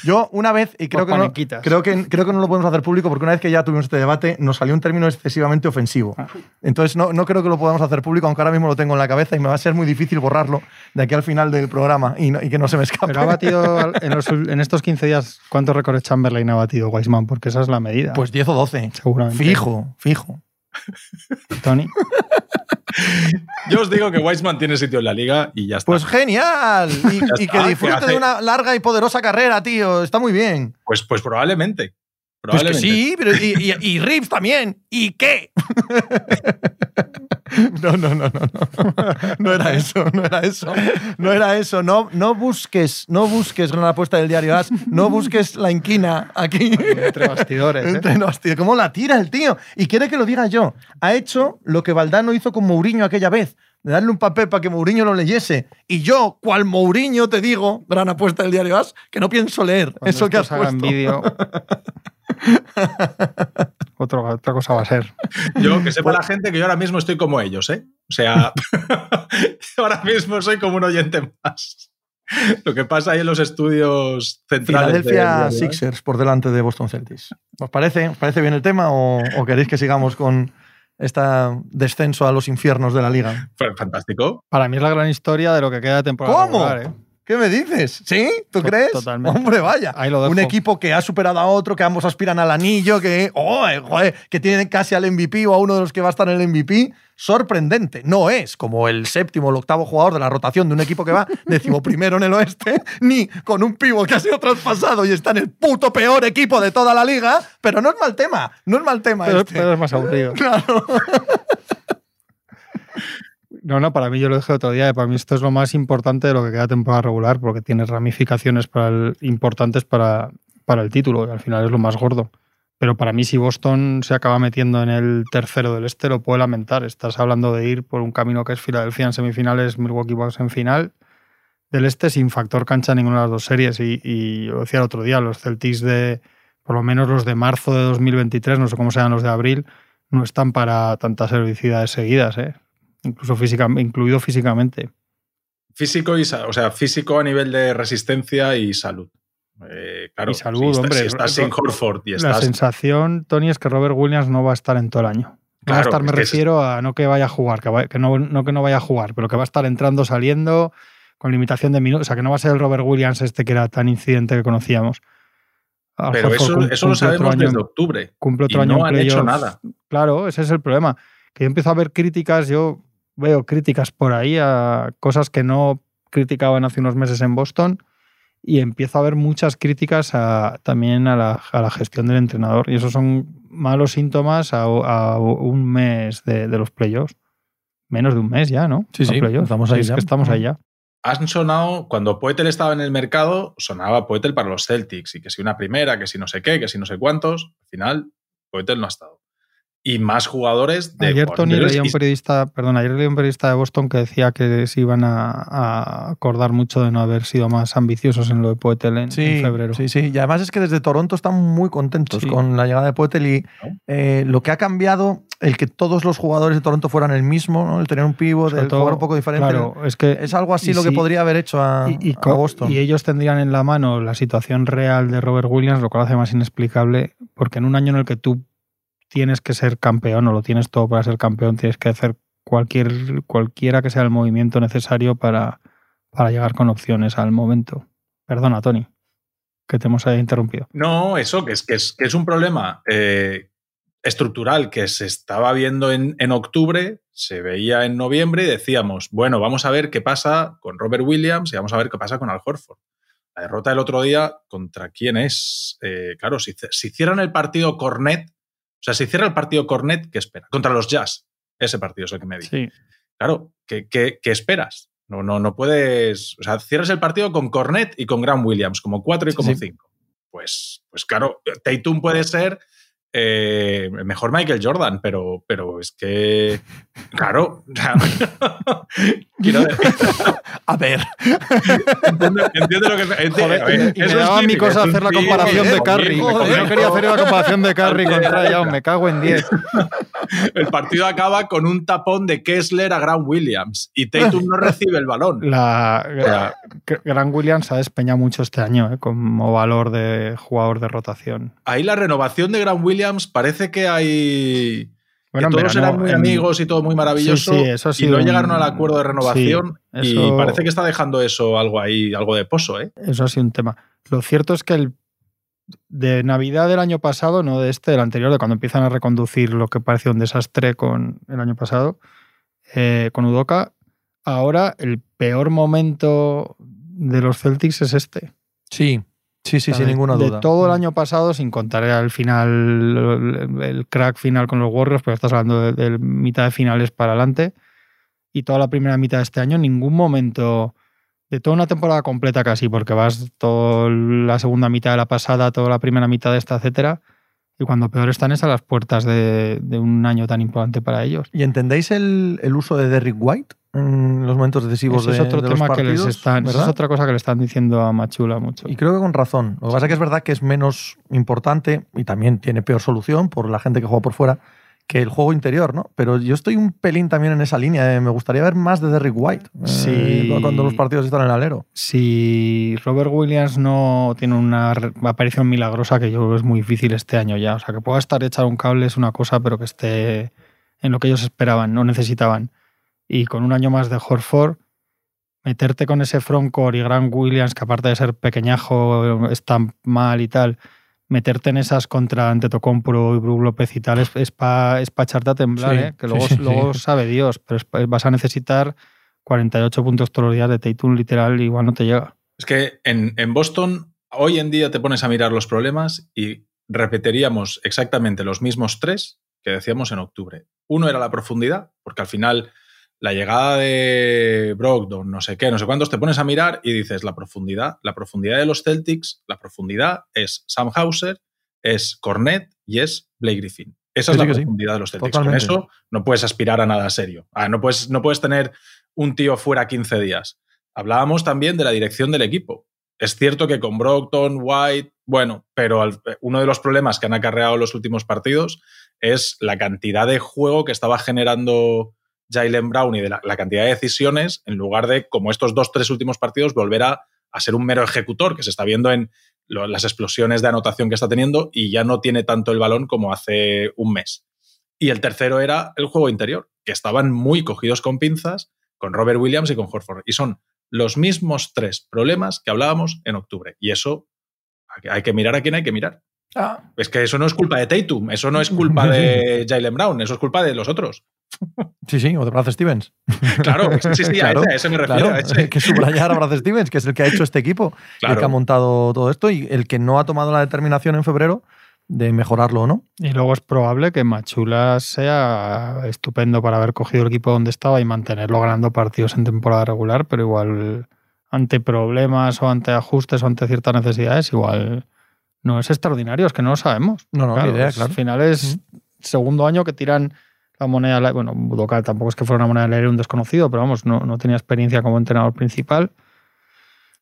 Yo una vez, y creo Pues que, no, creo, que, creo que no lo podemos hacer público porque una vez que ya tuvimos este debate nos salió un término excesivamente ofensivo. Ah. Entonces no, no creo que lo podamos hacer público, aunque ahora mismo lo tengo en la cabeza y me va a ser muy difícil borrarlo de aquí al final del programa y, no- y que no se me escape. Pero ha batido los en estos 15 días, ¿cuántos récords Chamberlain ha batido Weisman? Porque esa es la medida. Pues 10 o 12. seguramente. Fijo, fijo. Tony. Yo os digo que Weisman tiene sitio en la liga y ya está. Pues genial. Y, y que disfrute de una larga y poderosa carrera, tío. Está muy bien. Pues, pues probablemente. Pues que Probablemente. sí, pero y, y, y también. ¿Y qué? No, no, no, no, no. No era eso, no era eso. No era eso. No, no busques, no busques gran apuesta del diario As. No busques la inquina aquí. Entre bastidores. ¿eh? Entre tío. ¿Cómo la tira el tío? Y quiere que lo diga yo. Ha hecho lo que Valdano hizo con Mourinho aquella vez. De darle un papel para que Mourinho lo leyese. Y yo, cual Mourinho, te digo, gran apuesta del diario As, que no pienso leer Cuando eso que has puesto. vídeo. Otro- otra cosa va a ser. Yo, que sepa la gente que yo ahora mismo estoy como ellos, ¿eh? O sea, ahora mismo soy como un oyente más. Lo que pasa ahí en los estudios centrales. de- Filadelfia de- Sixers por delante de Boston Celtics. ¿Os parece? ¿Os parece bien el tema o, o queréis que sigamos con este descenso a los infiernos de la liga? Fantástico. Para mí es la gran historia de lo que queda de temporada. ¿Cómo? regular, ¿eh? ¿Qué me dices? ¿Sí? ¿Tú crees? totalmente. Hombre, vaya. Ahí lo dejo. Un equipo que ha superado a otro, que ambos aspiran al anillo, que, oh, eh, joder, que tienen casi al MVP o a uno de los que va a estar en el MVP. Sorprendente. No es como el séptimo o el octavo jugador de la rotación de un equipo que va decimoprimero en el oeste, ni con un pivo que ha sido traspasado y está en el puto peor equipo de toda la liga, pero no es mal tema. No es mal tema Pero, este. pero es más aburrido. Claro. No, no, para mí yo lo dije otro día. Para mí esto es lo más importante de lo que queda temporada regular, porque tiene ramificaciones para importantes para, para el título, y al final es lo más gordo. Pero para mí, si Boston se acaba metiendo en el tercero del este, lo puedo lamentar. Estás hablando de ir por un camino que es Filadelfia en semifinales, Milwaukee Bucks en final del este, sin factor cancha en ninguna de las dos series. Y, y lo decía el otro día, los Celtics de, por lo menos los de marzo de 2023, no sé cómo sean los de abril, no están para tantas heroicidades seguidas, ¿eh? Incluso física, incluido físicamente. Físico y o sea, físico a nivel de resistencia y salud. Eh, claro, Y salud, si estás- hombre. Si estás sin Horford y La estás. sensación, Tony, es que Robert Williams no va a estar en todo el año. No va a Claro, estar, me es que es- refiero a no que vaya a jugar, que, va- que no, no que no vaya a jugar, pero que va a estar entrando, saliendo, con limitación de minutos. O sea, que no va a ser el Robert Williams este que era tan incidente que conocíamos. Al Pero Horford eso, cum- eso lo sabemos año en- desde octubre. cumple otro y año no en han hecho nada. Claro, ese es el problema. Que yo empiezo a ver críticas, yo veo críticas por ahí a cosas que no criticaban hace unos meses en Boston y empiezo a ver muchas críticas a- también a la, a la gestión del entrenador. Y esos son malos síntomas a, a un mes de, de los playoffs. Menos de un mes ya, ¿no? Sí, A sí, estamos ahí Es ya. que estamos ahí ya. Han sonado, cuando Poetel estaba en el mercado, sonaba Poetel para los Celtics y que si una primera, que si no sé qué, que si no sé cuántos. Al final, Poetel no ha estado. Y más jugadores de Ayer Tony leía un periodista, perdón, ayer leía un periodista de Boston que decía que se iban a, a acordar mucho de no haber sido más ambiciosos en lo de Poetel en, Sí, en febrero. sí, sí. Y además es que desde Toronto están muy contentos Sí. con la llegada de Poetel y ¿No? eh, lo que ha cambiado, el que todos los jugadores de Toronto fueran el mismo, ¿no? el tener un pivot, el todo, jugar un poco diferente. Claro, es que Es algo así lo que podría haber hecho a, y, y a co- Boston. y ellos tendrían en la mano la situación real de Robert Williams, lo cual hace más inexplicable, porque en un año en el que tú tienes que ser campeón o lo tienes todo para ser campeón, tienes que hacer cualquier, cualquiera que sea el movimiento necesario para, para llegar con opciones al momento. Perdona, Tony, que te hemos interrumpido. No, eso, que es, que es, que es un problema eh, estructural que se estaba viendo en, en octubre, se veía en noviembre y decíamos, bueno, vamos a ver qué pasa con Robert Williams y vamos a ver qué pasa con Al Horford. La derrota del otro día, ¿contra quién es? Eh, claro, si, si hicieran el partido Cornet, o sea, si hiciera el partido Cornet, ¿qué espera? Contra los Jazz. Ese partido es el que me di. Sí. Claro, ¿qué, qué, qué esperas? No, no, no puedes. O sea, cierras el partido con Cornet y con Graham Williams, como 4 y como sí. 5. Pues, pues claro, Tatum puede ser eh, mejor Michael Jordan, pero, pero es que. Claro. quiero decir, A ver, entiendo, entiendo lo que. Joder, a ver, y me daba mi cosa hacer la comparación de Curry. No quería hacer la comparación de Curry contra. Young, me cago en 10. El partido acaba con un tapón de Kessler a Graham Williams y Tatum no recibe el balón. La, Gra- Grant Williams ha despeñado mucho este año eh, como valor de jugador de rotación. Ahí la renovación de Graham Williams parece que hay. Bueno, que todos verano, eran muy en- amigos y todo muy maravilloso. Sí, sí, eso ha y no un- llegaron al acuerdo de renovación. Sí, Y parece que está dejando eso algo ahí, algo de pozo, ¿eh? Eso ha sido un tema. Lo cierto es que el de Navidad del año pasado, no de este, del anterior, de cuando empiezan a reconducir lo que parecía un desastre con el año pasado, eh, con Udoka, ahora el peor momento de los Celtics es este. sí, sí, sí, O sea, sin de- ninguna de duda. todo el año pasado, sin contar al final, el, el crack final con los Warriors, pero estás hablando de, de mitad de finales para adelante, y toda la primera mitad de este año, en ningún momento, de toda una temporada completa casi, porque vas toda la segunda mitad de la pasada, toda la primera mitad de esta, etcétera, y cuando peor están es a las puertas de, de un año tan importante para ellos. ¿Y entendéis el, el uso de Derrick White en los momentos decisivos Ese es de, otro de los tema que les partidos, están, esa es otra cosa que le están diciendo a Machula mucho. Y creo que con razón. Lo que pasa es que es verdad que es menos importante y también tiene peor solución por la gente que juega por fuera que el juego interior, ¿no? Pero yo estoy un pelín también en esa línea. eh. Me gustaría ver más de Derrick White eh, Sí. cuando los partidos están en el alero. si Robert Williams no tiene una aparición milagrosa, que yo creo que es muy difícil este año ya, o sea, que pueda estar echado un cable es una cosa, pero que esté en lo que ellos esperaban, no necesitaban. Y con un año más de Horford, meterte con ese frontcourt y Grant Williams, que aparte de ser pequeñajo, está mal y tal, meterte en esas contra Antetokounmpo y Brook López y tal, es, es para es pa echarte a temblar, Sí, ¿eh? que sí, luego, sí, luego sabe Dios, pero es vas a necesitar 48 puntos todos los días de Tatum literal, igual no te llega. Es que en, en Boston, hoy en día te pones a mirar los problemas y repetiríamos exactamente los mismos tres que decíamos en octubre. Uno era la profundidad, porque al final la llegada de Brogdon, no sé qué, no sé cuántos, te pones a mirar y dices la profundidad. La profundidad de los Celtics, la profundidad es Sam Hauser, es Cornet y es Blake Griffin. Esa Sí, es la sí. profundidad de los Celtics. Totalmente. Con eso no puedes aspirar a nada serio. Ah, no, puedes, no puedes tener un tío fuera 15 días. Hablábamos también de la dirección del equipo. Es cierto que con Brockton, White, bueno, pero al- uno de los problemas que han acarreado los últimos partidos es la cantidad de juego que estaba generando Jalen Brown y de la, cantidad de decisiones, en lugar de, como estos dos, tres últimos partidos, volver a, ser un mero ejecutor, que se está viendo en las explosiones de anotación que está teniendo y ya no tiene tanto el balón como hace un mes. Y el tercero era el juego interior, que estaban muy cogidos con pinzas con Robert Williams y con Horford. Y son los mismos tres problemas que hablábamos en octubre. Y eso hay que- hay que mirar a quién hay que mirar. Ah, Es que eso no es culpa de Tatum, eso no es culpa de Jalen Brown, eso es culpa de los otros. sí, sí, o de Brad Stevens. Claro, sí, sí, Claro, a, ese, a ese me refiero. Claro, a ese. hay que subrayar a Brad Stevens, que es el que ha hecho este equipo el que ha montado todo esto y el que no ha tomado la determinación en febrero de mejorarlo o no. Y luego es probable que Machula sea estupendo para haber cogido el equipo donde estaba y mantenerlo ganando partidos en temporada regular, pero igual ante problemas o ante ajustes o ante ciertas necesidades, igual no es extraordinario, es que no lo sabemos. No, no, ni idea, claro. Al final es segundo año que tiran la moneda. Bueno, Budokai tampoco es que fuera una moneda leer un desconocido, pero vamos, no, no tenía experiencia como entrenador principal.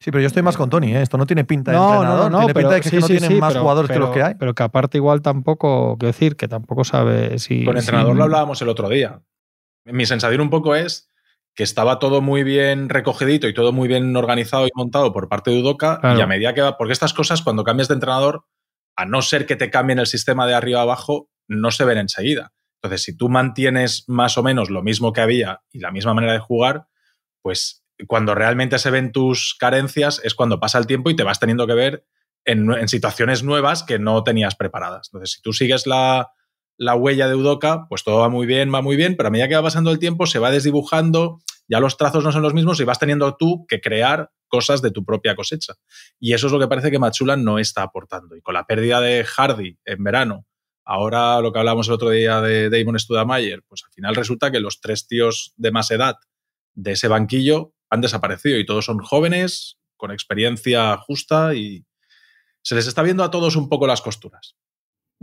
Sí, pero yo estoy más con Tony, ¿eh? esto no tiene pinta de entrenador, tiene pinta de que, sí, no sí, tienen más pero- jugadores que pero- los que hay. Pero que aparte igual tampoco, quiero decir, que tampoco sabe si... Con el si- entrenador lo hablábamos el otro día. Mi sensación un poco es que estaba todo muy bien recogidito y todo muy bien organizado y montado por parte de Udoka Claro. y a medida que va, porque estas cosas cuando cambias de entrenador, a no ser que te cambien el sistema de arriba a abajo, no se ven enseguida. Entonces, si tú mantienes más o menos lo mismo que había y la misma manera de jugar, pues cuando realmente se ven tus carencias es cuando pasa el tiempo y te vas teniendo que ver en, en situaciones nuevas que no tenías preparadas. Entonces, si tú sigues la, la huella de Udoka, pues todo va muy bien, va muy bien, pero a medida que va pasando el tiempo se va desdibujando, ya los trazos no son los mismos y vas teniendo tú que crear cosas de tu propia cosecha. Y eso es lo que parece que Machula no está aportando. Y con la pérdida de Hardy en verano, ahora lo que hablábamos el otro día de Damon Studamayer, pues al final resulta que los tres tíos de más edad de ese banquillo han desaparecido y todos son jóvenes, con experiencia justa y se les está viendo a todos un poco las costuras.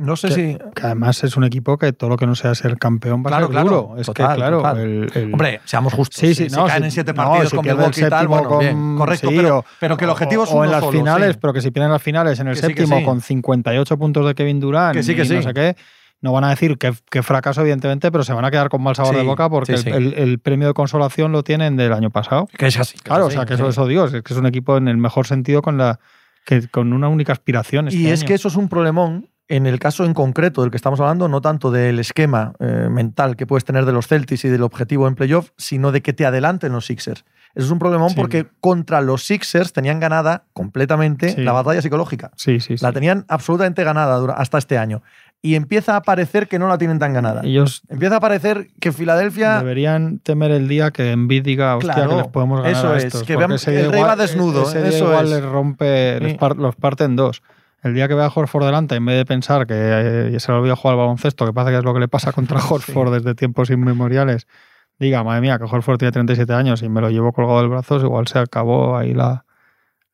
No sé que- si. Que además es un equipo que todo lo que no sea ser campeón va Claro, a ser claro, duro. Es total, que, claro, el- el- Hombre, seamos justos. Sí, sí, si, no, caen si- en siete partidos con Milwaukee y tal, bueno, con- bien, correcto, sí, pero, o- pero que el objetivo es o uno en las solo, finales, sí. pero que si pierden las finales en el Que séptimo sí. con 58 puntos de Kevin Durant Que sí, que y no sé qué, no van a decir que, que fracaso, evidentemente, pero se van a quedar con mal sabor de boca porque. El, el premio de consolación lo tienen del año pasado. Que es así. es Claro, o sea, que eso, eso Dios, es que es un equipo en el mejor sentido con la que con una única aspiración. Y este es año. que eso es un problemón en el caso en concreto del que estamos hablando, no tanto del esquema eh, mental que puedes tener de los Celtics y del objetivo en playoff, sino de que te adelanten los Sixers. Eso es un problemón Sí. porque contra los Sixers tenían ganada completamente Sí. la batalla psicológica. Sí, sí, sí. La tenían absolutamente ganada hasta este año. Y empieza a parecer que no la tienen tan ganada. Ellos Empieza a parecer que Filadelfia deberían temer el día que Envid diga, hostia, Claro, que les podemos ganar eso a es, que vean- el rey igual- va desnudo, Ese día eso igual es. les rompe, les Sí. par- los parte en dos. El día que vea a Horford delante, en vez de pensar que eh, se le olvida jugar al baloncesto, que pasa que es lo que le pasa contra Horford desde tiempos inmemoriales, diga, madre mía, que Horford tiene 37 años y me lo llevo colgado del brazo, igual se acabó ahí la,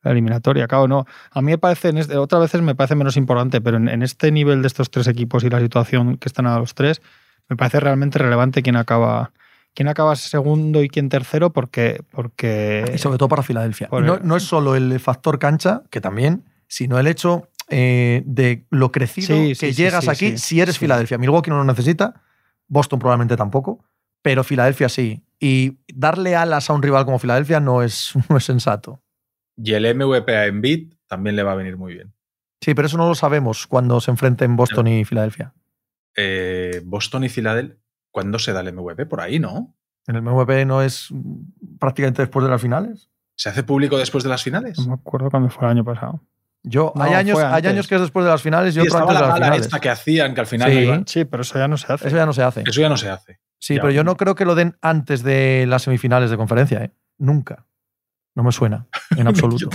la eliminatoria. Claro, no. A mí me parece, en este- otras veces me parece menos importante, pero en, en este nivel de estos tres equipos y la situación que están a los tres, me parece realmente relevante quién acaba, quién acaba segundo y quién tercero, porque, porque Y sobre todo para Filadelfia. No, no es solo el factor cancha, que también, sino el hecho eh, de lo crecido Sí, que sí, llegas sí, aquí sí. si eres Sí. Filadelfia. Milwaukee no lo necesita, Boston probablemente tampoco, pero Filadelfia sí. Y darle alas a un rival como Filadelfia no es, no es sensato. Y el MVP a Embiid también le va a venir muy bien. Sí, pero eso no lo sabemos cuando se enfrenten Boston y Filadelfia. Eh, Boston y Filadelfia, ¿cuándo se da el MVP? Por ahí, ¿no? En el MVP no es prácticamente después de las finales. ¿Se hace público después de las finales? no me acuerdo cuándo fue el año pasado. Yo, No, hay, años, hay que es después de las finales y Sí, otro antes de la las gala finales. esta que hacían, que al final Sí. no iban. Sí, pero eso ya no se hace. Eso ya no se hace. Eso ya no se hace. Sí, Ya. pero yo no creo que lo den antes de las semifinales de conferencia, ¿eh? Nunca. No me suena, en absoluto.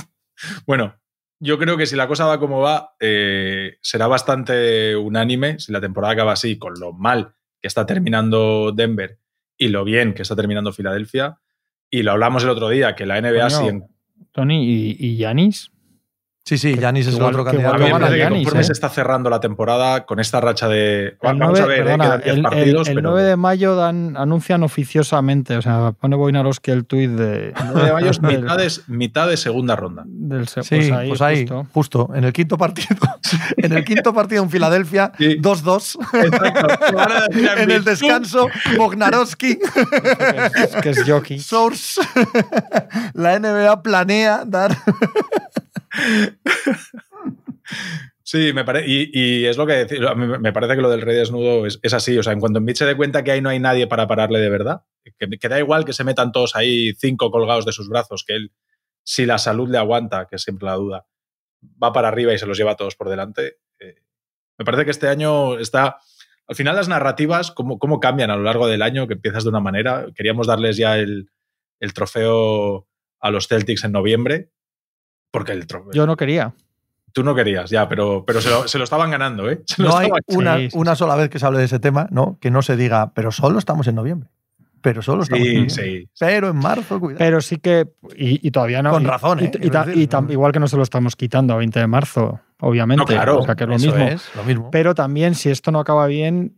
Bueno, yo creo que si la cosa va como va, eh, será bastante unánime si la temporada acaba así, con lo mal que está terminando Denver y lo bien que está terminando Filadelfia. Y lo hablamos el otro día, que la NBA Coño, sí en- Tony y, y Giannis. Sí, sí, Que- Yanis es el otro que candidato. A igual mí gana parece que Giannis, conforme ¿eh? se está cerrando la temporada con esta racha de. El Vamos 9, a ver, eh, perdona, quedan 10 el- el- partidos, el pero 9 de mayo dan, anuncian oficiosamente, o sea, pone Boinarowski el tuit de, el 9 de mayo es mitad de, mitad de segunda ronda. del Sí, pues ahí, justo. justo. En el quinto partido. en el quinto partido en Filadelfia, Sí. 2-2. Exacto. Van a decir a en el descanso, Bognarowski, que es, que es jockey. Source. La NBA planea dar. Sí, me parece. Y, es lo que decir. Me parece que lo del rey desnudo es, así. O sea, en cuanto Embiid se dé cuenta que ahí no hay nadie para pararle de verdad, que, que da igual que se metan todos ahí cinco colgados de sus brazos, que él, si la salud le aguanta, que es siempre la duda, va para arriba y se los lleva a todos por delante. eh, me parece que este año está. Al final, las narrativas, cómo, cómo cambian a lo largo del año, que empiezas de una manera. Queríamos darles ya el trofeo a los Celtics en noviembre, porque el trofeo. Yo no quería. Tú no querías, ya, pero, pero se, lo, se lo estaban ganando, ¿eh? Se No hay una, Sí, sí, una sola vez que se hable de ese tema, ¿no? Que no se diga, pero solo estamos en noviembre. Pero solo estamos en Sí, noviembre. sí. Pero en marzo, cuidado. Pero sí que. Y, y todavía no. Con y- razón, ¿eh? y Quiero ta- decir, y tam- no. igual que no se lo estamos quitando a 20 de marzo, obviamente. No, claro, O sea, que es lo Eso mismo. es, lo mismo. Pero también, si esto no acaba bien,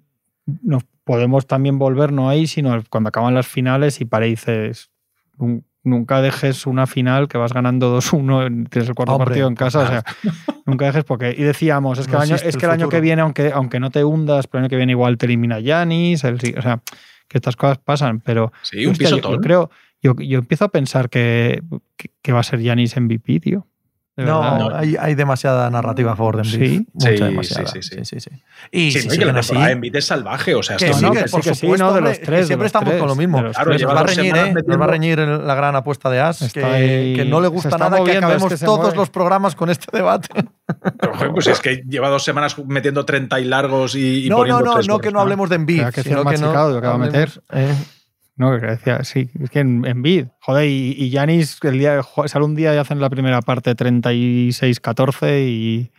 nos podemos también volver no ahí, sino cuando acaban las finales y dices, "Nun- nunca dejes una final que vas ganando 2-1, tienes el cuarto Hombre, partido en casa, o sea, nunca dejes porque... Y decíamos, es que, No el, año, es que el año que viene, aunque, aunque no te hundas, pero el año que viene igual te elimina Yanis, el, o sea, que estas cosas pasan, pero... Sí, un hostia, yo- yo, creo, yo, yo empiezo a pensar que, que, que va a ser Yanis MVP, tío. De No. No. Hay, hay demasiada narrativa a favor de Embiid. Sí. Mucha Sí, demasiada. sí, sí, sí. sí, sí. Y Sí, si no, que la temporada de Embiid es salvaje, o sea, que no, que, que sí, por que sí, supuesto, no, de los tres, siempre los estamos tres, con lo mismo. Claro, Nos va, a reñir, ¿eh? Nos va a reñir la gran apuesta de As, que, no le gusta nada que acabemos este todos mueve. los programas con este debate. Pero, pues es que lleva dos semanas metiendo 30 y largos y, y no, no, poniendo no, tres no goles. que no hablemos de Embiid, que sino que no va a hablemos- eh, No, que decía, sí, es que en, en bid, joder, y, y Yanis el día, sale un día y hacen la primera parte 36-14 y...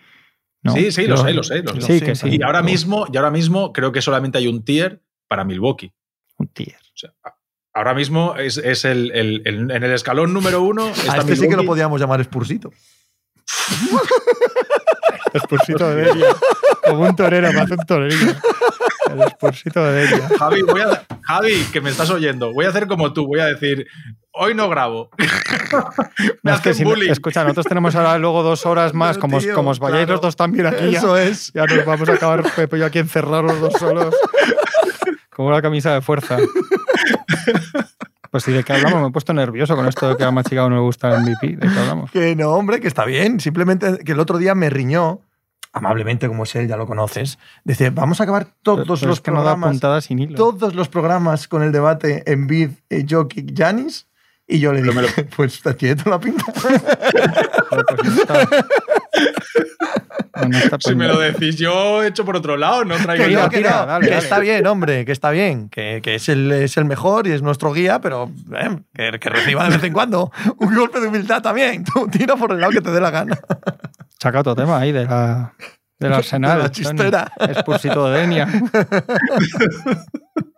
¿no? Sí, sí, lo sé, lo sé, lo sé. Sí, que sí. Y ahora mismo, y ahora mismo creo que solamente hay un tier para Milwaukee. Un tier. O sea, a- ahora mismo es, es el, el- el- en el escalón número uno. A Está este sí que lo podíamos llamar Spursito. Espursito de Delia. Como un torero, me hace un torero. El de Delia. Javi, voy a- Javi, que me estás oyendo, voy a hacer como tú, voy a decir, hoy no grabo. me No, es que hacen si- bullying. escucha, nosotros tenemos ahora luego dos horas más, como, tío, como os vayáis claro. los dos también aquí, ya, Eso es. ya nos vamos a acabar Pepe y yo aquí encerrados los dos solos. Como una camisa de fuerza. Pues sí, ¿de qué hablamos? Me he puesto nervioso con esto de que a Machicado no le gusta el MVP. ¿De qué hablamos? Que no, hombre, que está bien. Simplemente que el otro día me riñó, amablemente como es él, ya lo conoces. Dice, vamos a acabar todos Pero los es que no da programas. puntadas sin hilo. todos los programas con el debate en Bid, Jokic, Janis. Y yo le dije, me pues tiene toda la pinta. Pues no está. No, no está Si me lo decís yo, hecho por otro lado, no traigo que no, que no, dale, que dale. está bien, hombre, que está bien, que, que es, el, es el mejor y es nuestro guía, pero eh, que, que reciba de vez en cuando un golpe de humildad también. Tú tira por el lado que te dé la gana. Saca otro tema ahí de la, del arsenal. De la Tony. chistera. De Denia.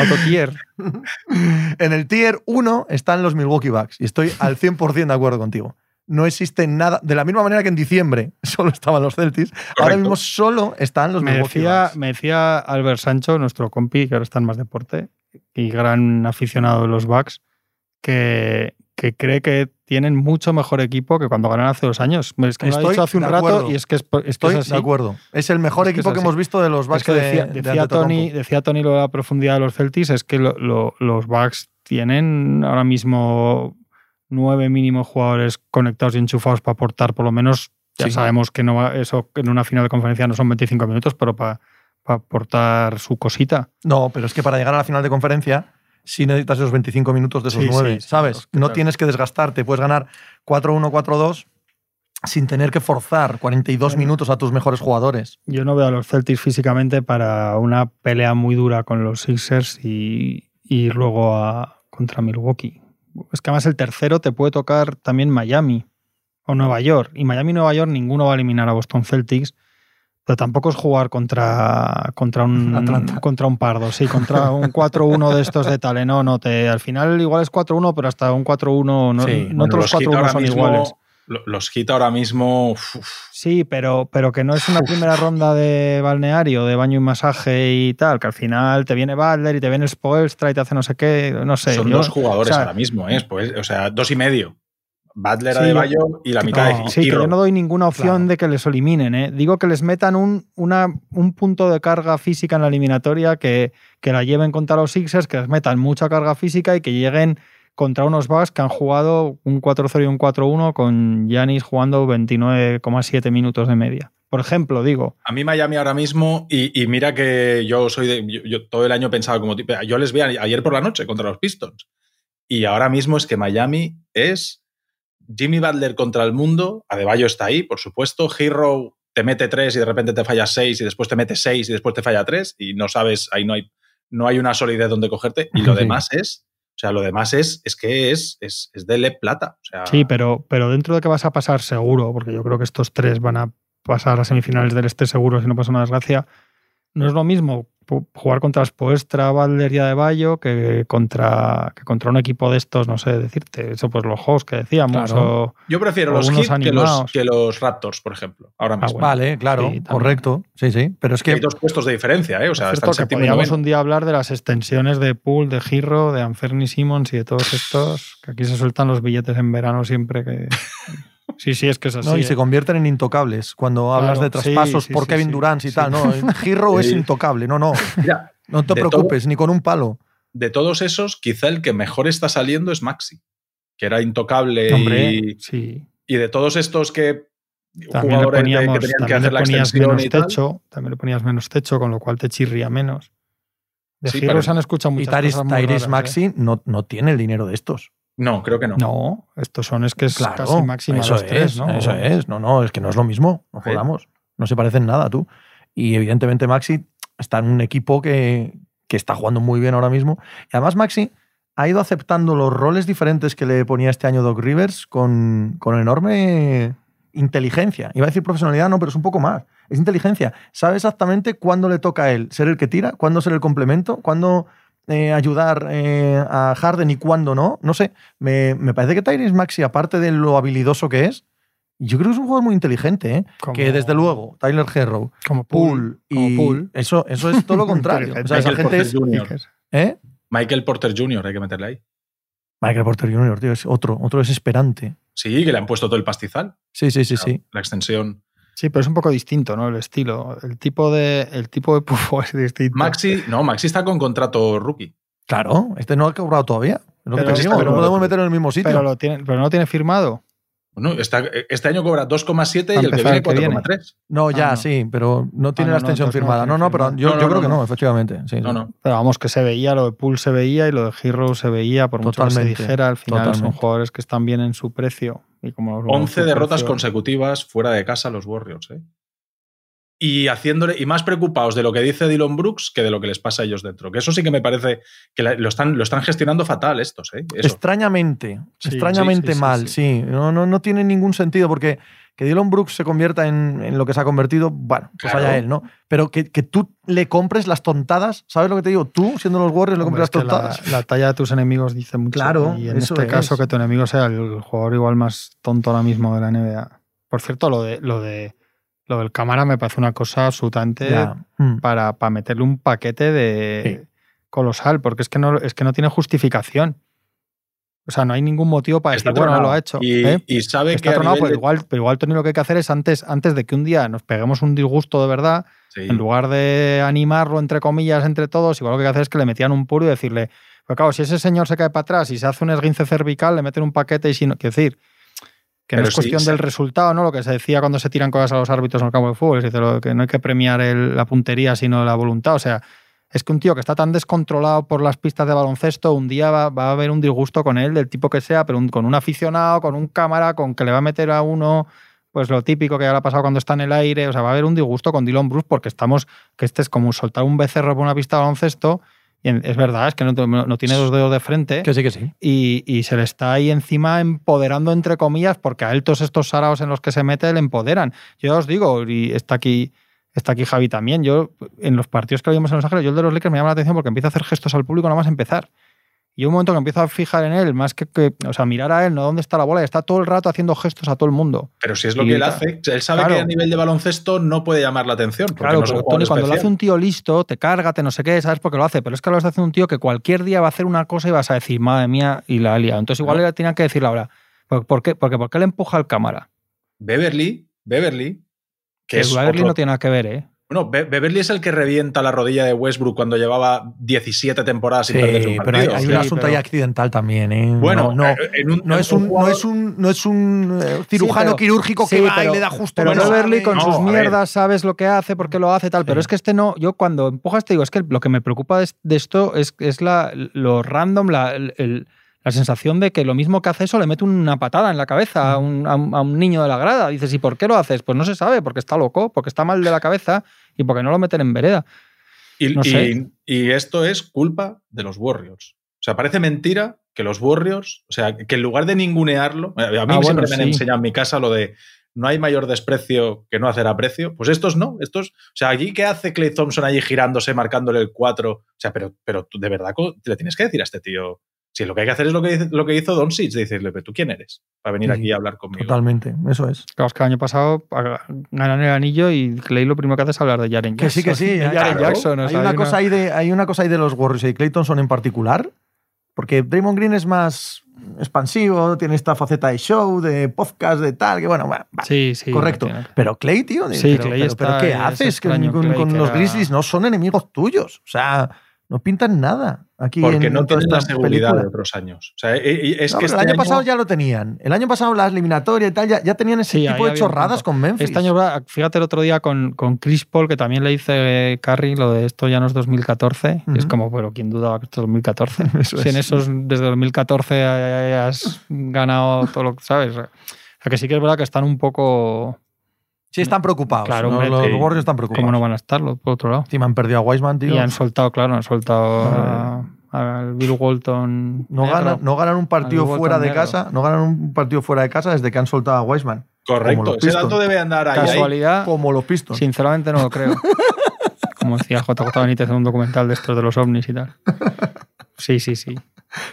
Otro tier. En el tier 1 están los Milwaukee Bucks y estoy al 100% de acuerdo contigo. No existe nada, de la misma manera que en diciembre solo estaban los Celtics, ahora mismo solo están los Me Milwaukee decía, Bucks. me decía Albert Sancho, nuestro compi, que ahora está en más deporte y gran aficionado de los Bucks, que, que cree que tienen mucho mejor equipo que cuando ganaron hace dos años. Es que lo dicho hace un rato y es que es, es que Estoy es así. de acuerdo. Es el mejor Es que equipo que hemos visto de los Bucks que decía, de, de decía Tony, decía Tony lo de la profundidad de los Celtics, es que lo- lo- los Bucks tienen ahora mismo nueve mínimos jugadores conectados y enchufados para aportar por lo menos, ya Sí. sabemos que no va- eso en una final de conferencia no son 25 minutos, pero para, para aportar su cosita. No, pero es que para llegar a la final de conferencia sí necesitas esos 25 minutos de esos Sí, 9, sí, sí, ¿sabes? no claro. tienes que desgastarte, puedes ganar 4-1, 4-2 sin tener que forzar 42 Bueno. minutos a tus mejores jugadores. Yo no veo a los Celtics físicamente para una pelea muy dura con los Sixers y, y luego a, contra Milwaukee. Es que además el tercero te puede tocar también Miami o Nueva York. Y Miami y Nueva York ninguno va a eliminar a Boston Celtics. Pero tampoco es jugar contra, contra, un, Atlanta. contra un pardo, sí, contra un 4-1 de estos de tal. No, no, te, al final igual es 4-1, pero hasta un 4-1, no, Sí, no Bueno, todos los Heat 4-1 ahora son mismo- iguales. lo- Los Heat ahora mismo. uf, Sí, pero, pero que no es una primera ronda de balneario, de baño y masaje y tal, que al final te viene Butler y te viene Spoelstra y te hace no sé qué, no sé. son yo- dos jugadores o sea, ahora mismo, ¿eh? Pues, o sea, dos y medio. Butler Sí, a de yo- Bayo y la mitad no, de sí, que yo no doy ninguna opción Claro. de que les eliminen. ¿eh? Digo que les metan un, una, un punto de carga física en la eliminatoria, que, que la lleven contra los Sixers, que les metan mucha carga física y que lleguen contra unos Bucks que han jugado un 4-0 y un 4-1 con Yanis jugando 29,7 minutos de media. Por ejemplo, digo, A mí Miami ahora mismo, y, y mira que yo soy de. Yo, yo todo el año pensaba como tipo. Yo les vi ayer por la noche contra los Pistons. Y ahora mismo es que Miami es Jimmy Butler contra el mundo. Adebayo está ahí, por supuesto. Hero te mete tres y de repente te falla seis y después te mete seis y después te falla tres y no sabes, ahí no hay, no hay una solidez donde cogerte. Y lo Sí. demás es. O sea, lo demás es, es que es, es, es de Le Plata. O sea, Sí, pero, pero dentro de que vas a pasar seguro, porque yo creo que estos tres van a pasar a semifinales del este seguro si no pasa una desgracia, no es lo mismo jugar contra Spoestra, Valdería de Bayo que contra, que contra un equipo de estos, no sé decirte, eso pues los juegos que decíamos. O, Yo prefiero los Heat que los, que los, Raptors, por ejemplo, ahora ah, mismo. vale, claro, correcto. Sí, sí. Pero es que. Hay dos puestos de diferencia, ¿eh? O sea, hasta que podríamos un día hablar de las extensiones de Pool, de Giro, de Anferni Simmons y de todos estos, que aquí se sueltan los billetes en verano siempre que. Sí, sí, es que es así. No, y se ¿eh? convierten en intocables cuando hablas de traspasos por Kevin Durant y tal. No, Giro es intocable. No, no. no te preocupes, ni con un palo. De todos esos, quizá el que mejor está saliendo es Maxi, que era intocable. Hombre, y, sí. y de todos estos que también le poníamos, que tenían que hacer la menos techo, también le ponías menos techo, con lo cual te chirría menos. De sí, Giro se han escuchado muchas y Tyrese Maxi ¿eh? no, no tiene el dinero de estos. No, creo que no. No, estos son es que es casi máxima eso es, ¿no? Eso es, no, no, es que no es lo mismo, no jodamos, no se parecen nada tú. Y evidentemente Maxi está en un equipo que, que está jugando muy bien ahora mismo. Y además Maxi ha ido aceptando los roles diferentes que le ponía este año Doc Rivers con, con enorme inteligencia. Iba a decir profesionalidad, no, pero es un poco más. Es inteligencia. Sabe exactamente cuándo le toca a él ser el que tira, cuándo ser el complemento, cuándo eh, ayudar eh, a Harden y cuándo no. No sé, me, parece que Tyrese Maxi, aparte de lo habilidoso que es, yo creo que es un jugador muy inteligente, ¿eh? que desde luego, Tyler Herrow, como Pool, y Pool. Eso, eso es todo lo contrario. o sea, esa gente es, ¿Eh? Michael Porter Jr., hay que meterle ahí. Michael Porter Jr., tío, es otro, otro desesperante. Sí, que le han puesto todo el pastizal. Sí, sí, sí, sí. La extensión. Sí, pero es un poco distinto, ¿no? El estilo. El tipo de, el tipo de pufo es distinto. Maxi, no, Maxi está con contrato rookie. Claro, este no ha cobrado todavía. lo que te no podemos meter en el mismo sitio. Pero, lo tiene, pero no tiene firmado. Bueno, este año cobra 2,7 y el que viene 4,3. No, ya, ah, sí, pero no tiene ah, la extensión firmada. No, no, pero yo, creo que no, efectivamente. no, no. Pero vamos, que se veía, lo de Pool se veía y lo de Hero se veía, por mucho que se dijera, al final son jugadores que están bien en su precio. Y como 11 derrotas consecutivas fuera de casa los Warriors, ¿eh? Y haciéndole y más preocupados de lo que dice Dylan Brooks que de lo que les pasa a ellos dentro. Que eso sí que me parece que lo están, lo están gestionando fatal estos. ¿eh? Extrañamente, extrañamente mal, sí. No, no, no tiene ningún sentido porque que Dylan Brooks se convierta en, lo que se ha convertido, bueno, pues vaya él, ¿no? Pero que, tú le compres las tontadas, ¿sabes lo que te digo? Tú, siendo los Warriors, le compras las tontadas. La, talla de tus enemigos dice mucho. Claro. Y en este caso, que tu enemigo sea el jugador igual más tonto ahora mismo de la NBA. Por cierto, lo de, lo de lo del cámara me parece una cosa absolutamente mm. para, para, meterle un paquete de colosal, porque es que no, es que no tiene justificación. O sea, no hay ningún motivo para decir, bueno, lo ha hecho. Y, ¿eh? sabe que. pero, igual, pero igual, Tony, lo que hay que hacer es antes, antes de que un día nos peguemos un disgusto de verdad, en lugar de animarlo, entre comillas, entre todos, igual lo que hay que hacer es que le metían un puro y decirle, pues claro, si ese señor se cae para atrás y se hace un esguince cervical, le meten un paquete y si no. Quiero decir, que no es cuestión del resultado, ¿no? Lo que se decía cuando se tiran cosas a los árbitros en el campo de fútbol, es decir, que no hay que premiar la puntería, sino la voluntad. O sea, es que un tío que está tan descontrolado por las pistas de baloncesto, un día va, a haber un disgusto con él, del tipo que sea, pero con un aficionado, con un cámara, con que le va a meter a uno, pues lo típico que ya le ha pasado cuando está en el aire. O sea, va a haber un disgusto con Dylan Bruce porque estamos, que este es como soltar un becerro por una pista de baloncesto es verdad, es que no, tiene dos dedos de frente. Que sí, que sí. Y, se le está ahí encima empoderando, entre comillas, porque a él todos estos saraos en los que se mete le empoderan. Yo os digo, y está aquí, está aquí Javi también. Yo, en los partidos que vimos en Los Ángeles, yo el de los Lakers me llama la atención porque empieza a hacer gestos al público nada más empezar. Y un momento que empiezo a fijar en él, más que, o sea, mirar a él, no dónde está la bola, y está todo el rato haciendo gestos a todo el mundo. Pero si es lo que él hace, él sabe que a nivel de baloncesto no puede llamar la atención. claro, cuando lo hace un tío listo, te carga, te no sé qué, sabes por qué lo hace, pero es que lo hace un tío que cualquier día va a hacer una cosa y vas a decir, madre mía, y la ha liado. Entonces igual le tenía que decirle ahora, ¿por qué? Porque ¿por qué le empuja el cámara? Beverly, Beverly, que, es Beverly no tiene nada que ver, ¿eh? Bueno, Beverly es el que revienta la rodilla de Westbrook cuando llevaba 17 temporadas sin perder un pero hay, un asunto ahí accidental también. ¿eh? Bueno, no, no, es un, no, es un, no es un eh, cirujano quirúrgico que va y le da justo. Pero Beverly con sus mierdas sabes lo que hace, por qué lo hace, tal. Pero es que este no. Yo cuando empujas te digo, es que lo que me preocupa de, esto es, es la, lo random, la, el la sensación de que lo mismo que hace eso le mete una patada en la cabeza a un, a un, niño de la grada. Dices, ¿y por qué lo haces? Pues no se sabe, porque está loco, porque está mal de la cabeza y porque no lo meten en vereda. Y, y, esto es culpa de los Warriors. O sea, parece mentira que los Warriors, o sea, que en lugar de ningunearlo, a mí ah, siempre me han enseñado en mi casa lo de no hay mayor desprecio que no hacer aprecio. Pues estos no, estos, o sea, allí qué hace Clay Thompson allí girándose, marcándole el 4, o sea, pero, pero tú de verdad le tienes que decir a este tío, si lo que hay que hacer es lo que, lo que hizo Don Sitch, decirle, pero tú quién eres para venir aquí a hablar conmigo. Totalmente, eso es. Claro, es que el año pasado ganan el anillo y Clay lo primero que hace es hablar de Jaren Jackson. Que sí, que sí. Jaren Jackson. hay, una cosa ahí de, hay una cosa ahí de los Warriors y Clay Thompson en particular, porque Draymond Green es más expansivo, tiene esta faceta de show, de podcast, de tal, que bueno, sí, sí, correcto. Pero Clay, tío, sí, pero, Clay pero, ¿qué haces con, con los Grizzlies? No son enemigos tuyos. O sea, no pintan nada. Aquí Porque no tienen la seguridad de otros años. O sea, e, e, que el este año, pasado ya lo tenían. El año pasado la eliminatoria y tal ya, ya tenían ese tipo de chorradas con Memphis. Este año, fíjate el otro día con, con Chris Paul, que también le dice Carrie lo de esto ya no es 2014. Es como, pero ¿quién dudaba que esto es 2014? si en esos, desde 2014 has ganado todo lo que sabes. O sea, que sí que es verdad que están un poco Sí, están preocupados. Claro, los, Warriors están preocupados. ¿Cómo no van a estarlo, por otro lado? Sí, me han perdido a Wiseman, tío. Y han soltado, claro, han soltado al Bill Walton. No ganan, no ganan un partido fuera de casa, no ganan un partido fuera de casa desde que han soltado a Wiseman. Correcto, ese dato debe andar ahí. Casualidad. como los Pistons. Sinceramente no lo creo. como decía JJ Benítez en un documental de estos de los ovnis y tal. Sí, sí, sí.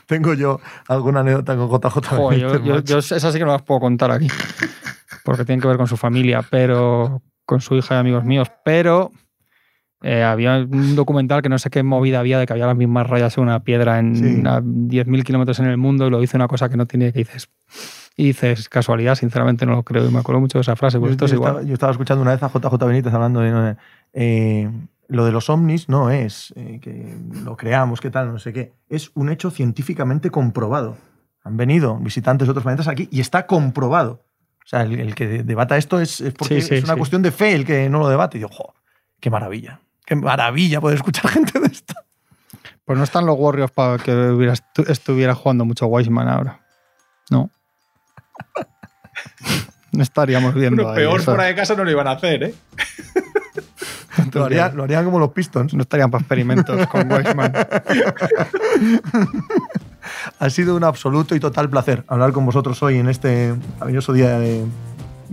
Tengo yo alguna anécdota con JJ Benítez. yo, yo, esas sí que no las puedo contar aquí porque tienen que ver con su familia, pero con su hija y amigos míos, pero eh, había un documental que no sé qué movida había de que había las mismas rayas en una piedra en 10.000 kilómetros en el mundo y lo dice una cosa que no tiene que dices. Y dices, casualidad, sinceramente no lo creo. Y me acuerdo mucho de esa frase. Pues yo, esto igual. Estaba, yo estaba escuchando una vez a JJ Benítez hablando de. Eh, lo de los ovnis no es eh, que lo creamos, qué tal, no sé qué. Es un hecho científicamente comprobado. Han venido visitantes de otros planetas aquí y está comprobado. O sea, el, que debata esto es, porque es una cuestión de fe el que no lo debate. Y yo, jo, qué maravilla. Qué maravilla poder escuchar gente de esto. Pues no están los Warriors para que estuviera jugando mucho Wiseman ahora. No. No estaríamos viendo. Bueno, peor fuera de casa no lo iban a hacer, ¿eh? Lo, lo, harían como los Pistons. No estarían para experimentos con Wiseman. Ha sido un absoluto y total placer hablar con vosotros hoy en este maravilloso día de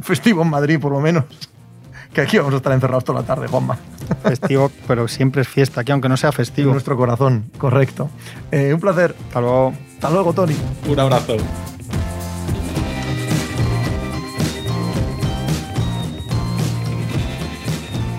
festivo en Madrid, por lo menos. Que aquí vamos a estar encerrados toda la tarde, Juanma. Festivo, pero siempre es fiesta aquí, aunque no sea festivo. En nuestro corazón, correcto. Eh, un placer. Hasta luego. Hasta luego, Tony. Un abrazo.